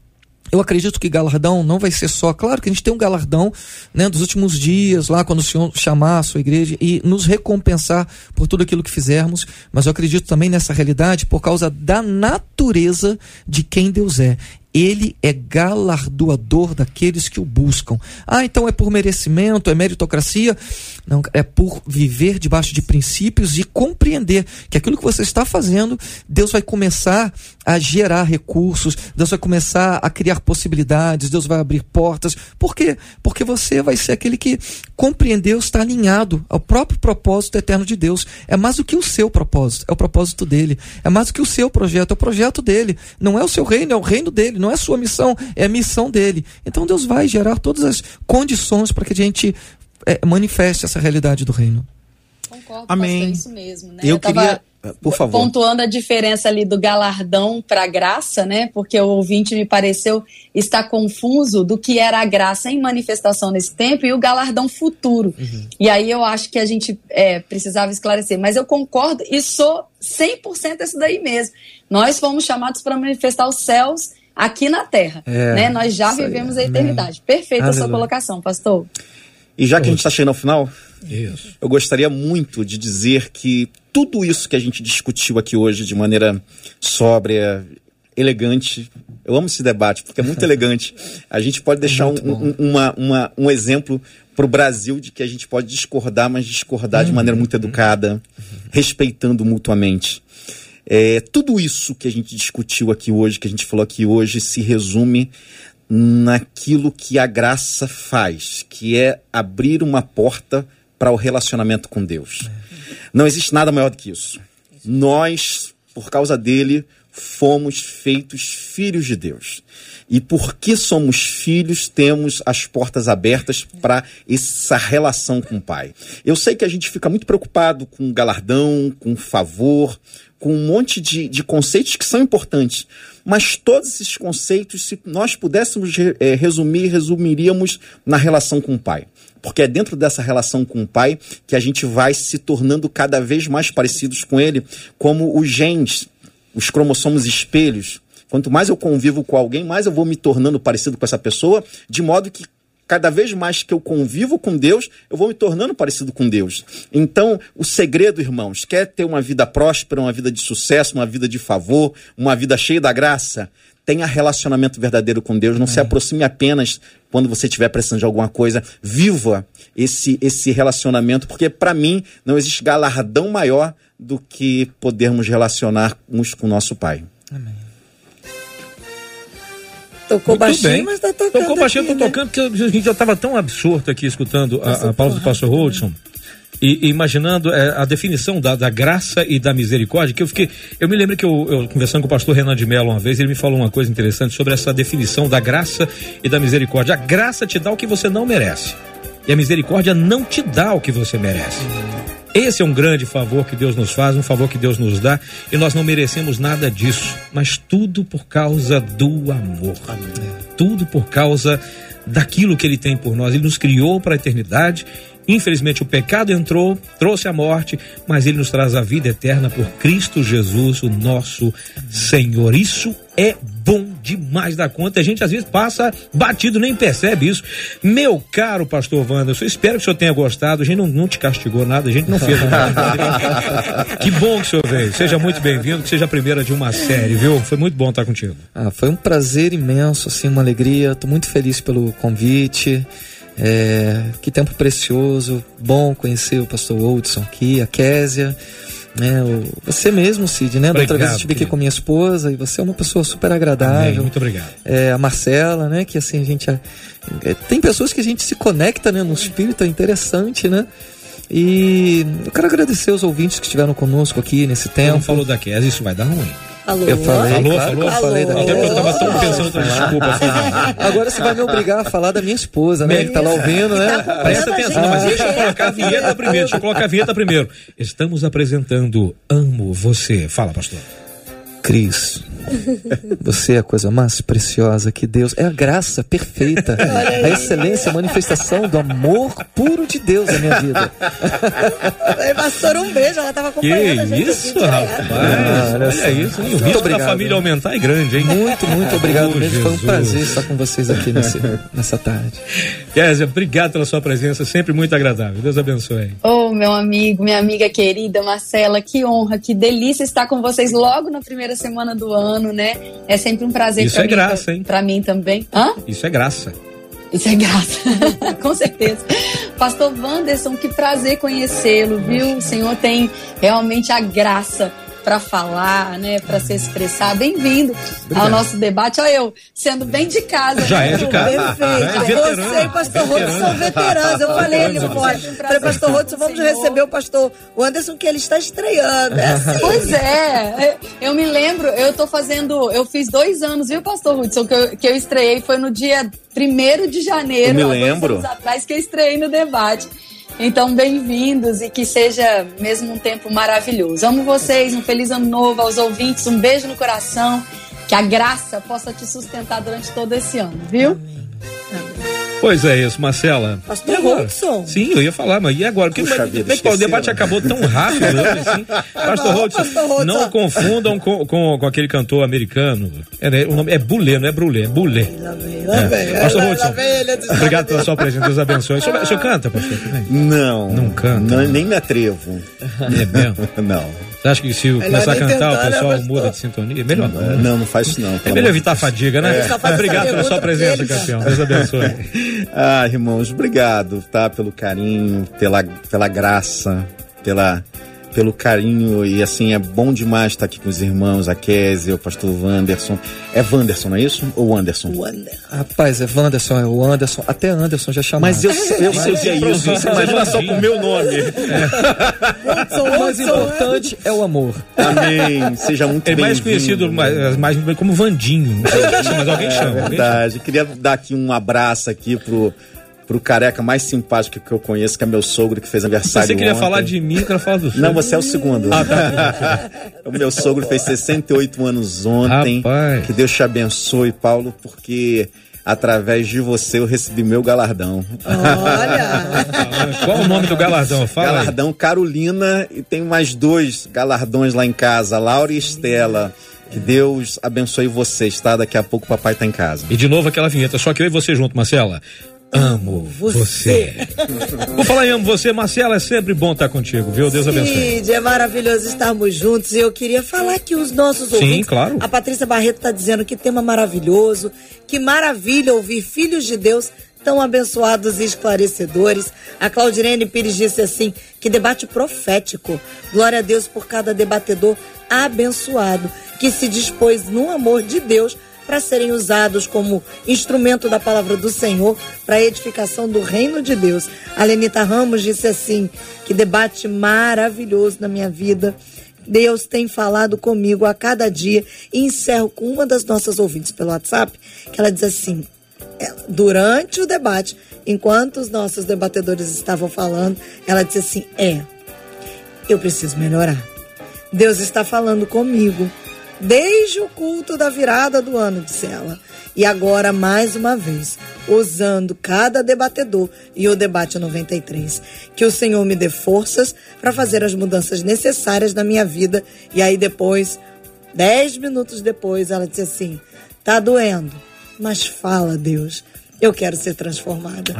F: eu acredito que galardão não vai ser só, claro que a gente tem um galardão né, dos últimos dias, lá quando o Senhor chamar a sua igreja e nos recompensar por tudo aquilo que fizermos, mas eu acredito também nessa realidade por causa da natureza de quem Deus é ele é galardoador daqueles que o buscam. Ah, então é por merecimento, é meritocracia? Não, é por viver debaixo de princípios e compreender que aquilo que você está fazendo, Deus vai começar a gerar recursos, Deus vai começar a criar possibilidades, Deus vai abrir portas. Por quê? Porque você vai ser aquele que compreendeu, está alinhado ao próprio propósito eterno de Deus. É mais do que o seu propósito, é o propósito dele. É mais do que o seu projeto, é o projeto dele. Não é o seu reino, é o reino dele não é sua missão, é a missão dele. Então Deus vai gerar todas as condições para que a gente é, manifeste essa realidade do reino.
E: Concordo, Amém. Pastor, é isso mesmo, né?
D: Eu, Eu queria por favor.
E: Pontuando a diferença ali do galardão para graça, né? Porque o ouvinte me pareceu estar confuso do que era a graça em manifestação nesse tempo e o galardão futuro. Uhum. E aí eu acho que a gente é, precisava esclarecer. Mas eu concordo e sou 100% isso daí mesmo. Nós fomos chamados para manifestar os céus aqui na Terra. É, né? Nós já vivemos aí. a eternidade. Perfeita Aleluia. a sua colocação, pastor.
D: E já que a gente está chegando ao final, isso. eu gostaria muito de dizer que tudo isso que a gente discutiu aqui hoje de maneira sóbria, elegante, eu amo esse debate porque é muito elegante. A gente pode deixar é um, um, uma, uma, um exemplo para o Brasil de que a gente pode discordar, mas discordar uhum. de maneira muito educada, uhum. respeitando mutuamente. É, tudo isso que a gente discutiu aqui hoje, que a gente falou aqui hoje, se resume naquilo que a graça faz, que é abrir uma porta para o relacionamento com Deus. Não existe nada maior do que isso. Nós, por causa dele, fomos feitos filhos de Deus. E porque somos filhos, temos as portas abertas para essa relação com o Pai. Eu sei que a gente fica muito preocupado com galardão, com favor, com um monte de, de conceitos que são importantes. Mas todos esses conceitos, se nós pudéssemos é, resumir, resumiríamos na relação com o Pai. Porque é dentro dessa relação com o Pai que a gente vai se tornando cada vez mais parecidos com Ele, como os genes, os cromossomos espelhos. Quanto mais eu convivo com alguém, mais eu vou me tornando parecido com essa pessoa, de modo que cada vez mais que eu convivo com Deus, eu vou me tornando parecido com Deus. Então, o segredo, irmãos, quer ter uma vida próspera, uma vida de sucesso, uma vida de favor, uma vida cheia da graça? Tenha relacionamento verdadeiro com Deus, não é. se aproxime apenas quando você estiver precisando de alguma coisa. Viva esse, esse relacionamento, porque para mim não existe galardão maior do que podermos relacionar uns com o nosso Pai. Amém.
C: Tocou Muito baixinho, bem. mas tá tocando.
B: Tocou baixinho, aqui, tô né? tocando, porque a gente já estava tão absorto aqui escutando a, a palavra do pastor Rodson. E, e, imaginando é, a definição da, da, graça e da misericórdia, que eu fiquei. Eu me lembro que eu, eu, conversando com o pastor Renan de Mello uma vez, ele me falou uma coisa interessante sobre essa definição da graça e da misericórdia. A graça te dá o que você não merece. E a misericórdia não te dá o que você merece. Esse é um grande favor que Deus nos faz, um favor que Deus nos dá, e nós não merecemos nada disso, mas tudo por causa do amor. Amém. Tudo por causa daquilo que ele tem por nós. Ele nos criou para a eternidade. Infelizmente o pecado entrou, trouxe a morte, mas ele nos traz a vida eterna por Cristo Jesus, o nosso Senhor. Isso é bom demais da conta. A gente às vezes passa batido, nem percebe isso. Meu caro pastor Wanderson, espero que o senhor tenha gostado. A gente não, não te castigou nada, a gente não fez nada. que bom que o senhor veio. Seja muito bem-vindo, que seja a primeira de uma série, viu? Foi muito bom estar contigo.
F: Ah, foi um prazer imenso, assim, uma alegria. Estou muito feliz pelo convite. É, que tempo precioso, bom conhecer o pastor Woodson aqui, a Késia. Né, você mesmo, Cid, né? Obrigado, da outra vez eu estive aqui com minha esposa e você é uma pessoa super agradável. Amém,
B: muito obrigado.
F: É, a Marcela, né? Que assim, a gente. É, tem pessoas que a gente se conecta né, no espírito, é interessante, né? E eu quero agradecer os ouvintes que estiveram conosco aqui nesse tempo. Não
B: falou da Kézia, isso vai dar ruim.
F: Alô? Eu falei,
B: alô,
F: claro
B: falou, falei da Até eu tava tão pensando outra desculpa.
F: Agora você vai me obrigar a falar da minha esposa, né? Que tá lá ouvindo, né?
B: Presta atenção, mas deixa eu colocar a vinheta primeiro. Deixa eu colocar a vinheta primeiro. Estamos apresentando Amo Você. Fala, pastor.
F: Cris, você é a coisa mais preciosa que Deus. É a graça perfeita, a excelência, a manifestação do amor puro de Deus na minha vida.
C: Pastor, um beijo, ela estava acompanhando.
B: Que isso, rapaz. Ah, olha, olha isso. O risco obrigado, da família aumentar é grande, hein?
F: Muito, muito obrigado oh, mesmo. Foi um prazer estar com vocês aqui nesse, nessa tarde.
B: Kézia, obrigado pela sua presença, sempre muito agradável. Deus abençoe.
E: Oh, meu amigo, minha amiga querida Marcela, que honra, que delícia estar com vocês logo na primeira semana do ano, né? É sempre um prazer
B: Isso é mim, graça, hein?
E: Pra mim também. Hã?
B: Isso é graça.
E: Isso é graça, com certeza. Pastor Wanderson, que prazer conhecê-lo, viu? O Senhor tem realmente a graça para falar, né, para se expressar. Bem-vindo ao nosso debate. Olha eu, sendo bem de casa.
B: Já é de casa.
C: Perfeito. É Você e o pastor Rodson são veteranos. Eu falei ali fora. Falei, pastor Rodson, vamos Senhor. receber o pastor Anderson, que ele está estreando. É assim.
E: Pois é. Eu me lembro, eu tô fazendo, eu fiz dois anos, viu, pastor Hudson, que eu, que eu estreiei, foi no dia 1 de janeiro.
D: Eu me lembro.
E: Dois anos atrás que eu estreiei no debate. Então, bem-vindos e que seja mesmo um tempo maravilhoso. Amo vocês, um feliz ano novo aos ouvintes, um beijo no coração, que a graça possa te sustentar durante todo esse ano, viu? Amém.
B: Pois é isso, Marcela.
C: Pastor Hudson.
B: Sim, eu ia falar, mas e agora? Porque Puxa, vida, o debate acabou tão rápido assim. Pastor Hudson, não confundam com, com, com, aquele cantor americano. É, né, o nome é Bulê, não é Brulé, é Bulé. É. Pastor Hudson, obrigado pela sua presença, Deus abençoe. O senhor, o senhor canta, pastor?
D: Não.
B: Não canta?
D: Não, nem me atrevo.
B: É mesmo?
D: não.
B: Você acha que se começar a cantar, o pessoal né, muda de sintonia? É melhor
D: não. Né? Não, não faz isso não.
B: É melhor evitar a fadiga, né? É. Obrigado pela sua presença, campeão. Deus abençoe.
D: ah, irmãos, obrigado, tá? Pelo carinho, pela, pela graça, pela pelo carinho e assim é bom demais estar aqui com os irmãos, a Kézia, o pastor Wanderson. É Wanderson, não é isso? Ou Anderson?
C: Wander.
F: Rapaz, é Wanderson, é o Anderson. Até Anderson já chamou.
D: Mas eu, eu sei o que é isso. Você imagina só com o meu nome.
F: O mais importante é o amor.
D: Amém. Seja muito
B: É mais
D: bem-vindo.
B: conhecido mais, mais como Vandinho. Se- mas alguém chama.
D: É
B: alguém chama.
D: verdade. Queria dar aqui um abraço aqui pro, pro careca mais simpático que eu conheço, que é meu sogro, que fez aniversário
B: Você queria
D: ontem.
B: falar de mim, eu quero falar do
D: Não,
B: senhor.
D: você é o segundo. o meu sogro fez 68 anos ontem.
B: Rapaz.
D: Que Deus te abençoe, Paulo, porque através de você eu recebi meu galardão.
C: Olha.
B: Qual o nome do galardão? Fala aí.
D: galardão Carolina e tem mais dois galardões lá em casa, Laura e Estela. Que Deus abençoe vocês, tá? Daqui a pouco o papai tá em casa.
B: E de novo aquela vinheta, só que eu e você junto, Marcela. Amo você. Vou falar em amo você, Marcela, é sempre bom estar contigo, viu? Deus abençoe.
C: Cid, é maravilhoso estarmos juntos e eu queria falar que os nossos
B: Sim,
C: ouvintes.
B: claro.
C: A Patrícia Barreto está dizendo que tema maravilhoso, que maravilha ouvir filhos de Deus tão abençoados e esclarecedores. A Claudirene Pires disse assim: que debate profético. Glória a Deus por cada debatedor abençoado que se dispôs no amor de Deus para serem usados como instrumento da palavra do Senhor para a edificação do reino de Deus. A Lenita Ramos disse assim: que debate maravilhoso na minha vida. Deus tem falado comigo a cada dia e encerro com uma das nossas ouvintes pelo WhatsApp, que ela diz assim: ela- durante o debate, enquanto os nossos debatedores estavam falando, ela disse assim: é, eu preciso melhorar. Deus está falando comigo desde o culto da virada do ano, disse ela. E agora, mais uma vez, usando cada debatedor e o debate 93. Que o Senhor me dê forças para fazer as mudanças necessárias na minha vida. E aí, depois, dez minutos depois, ela disse assim: tá doendo, mas fala, Deus, eu quero ser transformada.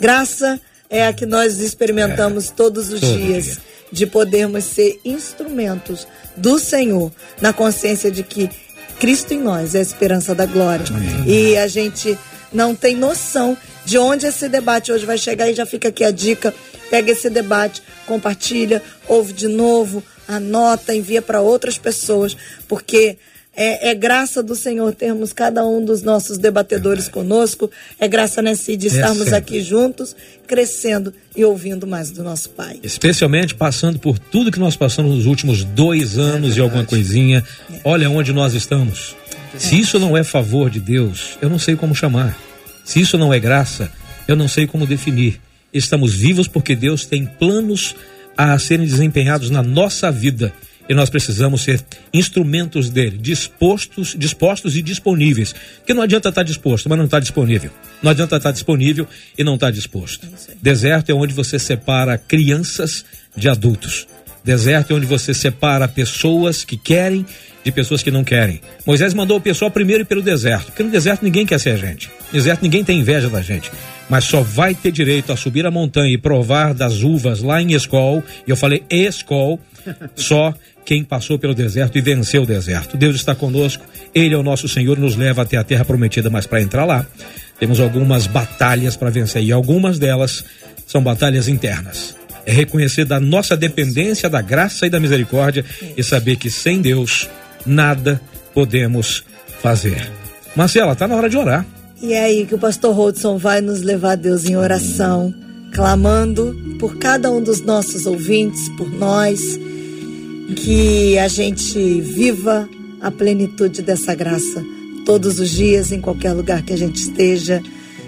C: Graça é a que nós experimentamos todos os
B: todo
C: dias
B: dia.
C: de podermos ser instrumentos do Senhor, na consciência de que Cristo em nós é a esperança da glória. E a gente não tem noção de onde esse debate hoje vai chegar e já fica aqui a dica. Pega esse debate, compartilha, ouve de novo, anota, envia para outras pessoas, porque é, é graça do Senhor termos cada um dos nossos debatedores conosco. É graça, né, Cid, estarmos
B: sempre.
C: aqui juntos, crescendo e ouvindo mais do nosso Pai.
B: Especialmente passando por tudo que nós passamos nos últimos dois anos e alguma coisinha. Olha onde nós estamos. Se isso não é favor de Deus, eu não sei como chamar. Se isso não é graça, eu não sei como definir. Estamos vivos porque Deus tem planos a serem desempenhados na nossa vida. E nós precisamos ser instrumentos dele, dispostos, dispostos e disponíveis. Porque não adianta estar disposto, mas não estar disponível. Não adianta estar disponível e não estar disposto. Deserto é onde você separa crianças de adultos. Deserto é onde você separa pessoas que querem de pessoas que não querem. Moisés mandou o pessoal primeiro ir pelo deserto, porque no deserto ninguém quer ser a gente. No deserto ninguém tem inveja da gente. Mas só vai ter direito a subir a montanha e provar das uvas lá em Escol, e eu falei Escol, só quem passou pelo deserto e venceu o deserto. Deus está conosco, Ele é o nosso Senhor, nos leva até a terra prometida, mas para entrar lá, temos algumas batalhas para vencer, e algumas delas são batalhas internas. É reconhecer da nossa dependência da graça e da misericórdia e saber que sem Deus nada podemos fazer. Marcela, tá na hora de orar.
C: E é aí que o pastor Rodson vai nos levar a Deus em oração, clamando por cada um dos nossos ouvintes, por nós, que a gente viva a plenitude dessa graça todos os dias, em qualquer lugar que a gente esteja,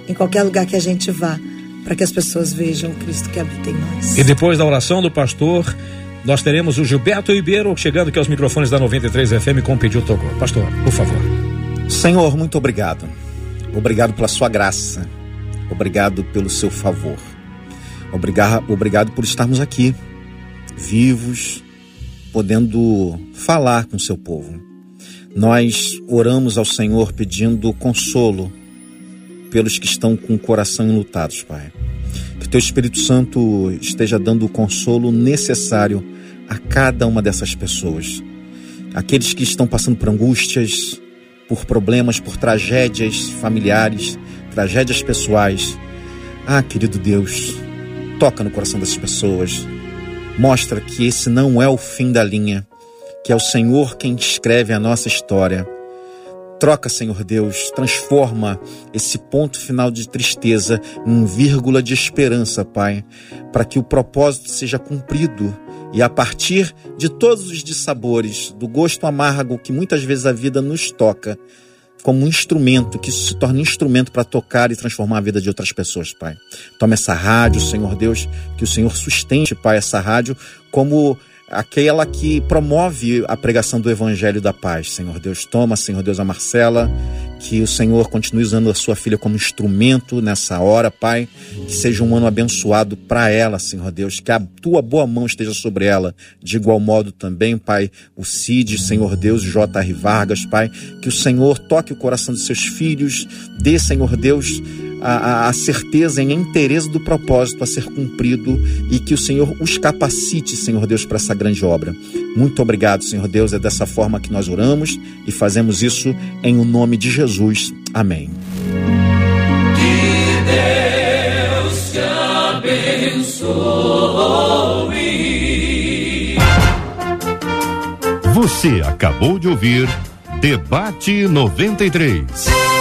C: em qualquer lugar que a gente vá, para que as pessoas vejam o Cristo que habita em nós.
B: E depois da oração do pastor, nós teremos o Gilberto Ribeiro chegando aqui aos microfones da 93 FM com o pedido tocou. Pastor, por favor.
D: Senhor, muito obrigado. Obrigado pela sua graça. Obrigado pelo seu favor. Obrigado, obrigado por estarmos aqui, vivos, podendo falar com seu povo. Nós oramos ao Senhor pedindo consolo pelos que estão com o coração enlutados, Pai. Que teu Espírito Santo esteja dando o consolo necessário a cada uma dessas pessoas. Aqueles que estão passando por angústias, por problemas, por tragédias familiares, tragédias pessoais. Ah, querido Deus, toca no coração dessas pessoas. Mostra que esse não é o fim da linha, que é o Senhor quem escreve a nossa história. Troca, Senhor Deus, transforma esse ponto final de tristeza em vírgula de esperança, Pai, para que o propósito seja cumprido e a partir de todos os dissabores, do gosto amargo que muitas vezes a vida nos toca, como um instrumento, que isso se torne instrumento para tocar e transformar a vida de outras pessoas, Pai. Toma essa rádio, Senhor Deus, que o Senhor sustente, Pai, essa rádio como aquela que promove a pregação do Evangelho da Paz. Senhor Deus, toma, Senhor Deus, a Marcela, que o Senhor continue usando a sua filha como instrumento nessa hora, Pai. Que seja um ano abençoado para ela, Senhor Deus. Que a tua boa mão esteja sobre ela. De igual modo também, Pai, o Cid, Senhor Deus, J.R. Vargas, Pai. Que o Senhor toque o coração de seus filhos. Dê, Senhor Deus, a, a, certeza em interesse do propósito a ser cumprido e que o Senhor os capacite, Senhor Deus, para essa grande obra. Muito obrigado, Senhor Deus. É dessa forma que nós oramos e fazemos isso em o nome de Jesus. Amém.
A: Que Deus te abençoe. Você acabou de ouvir Debate 93.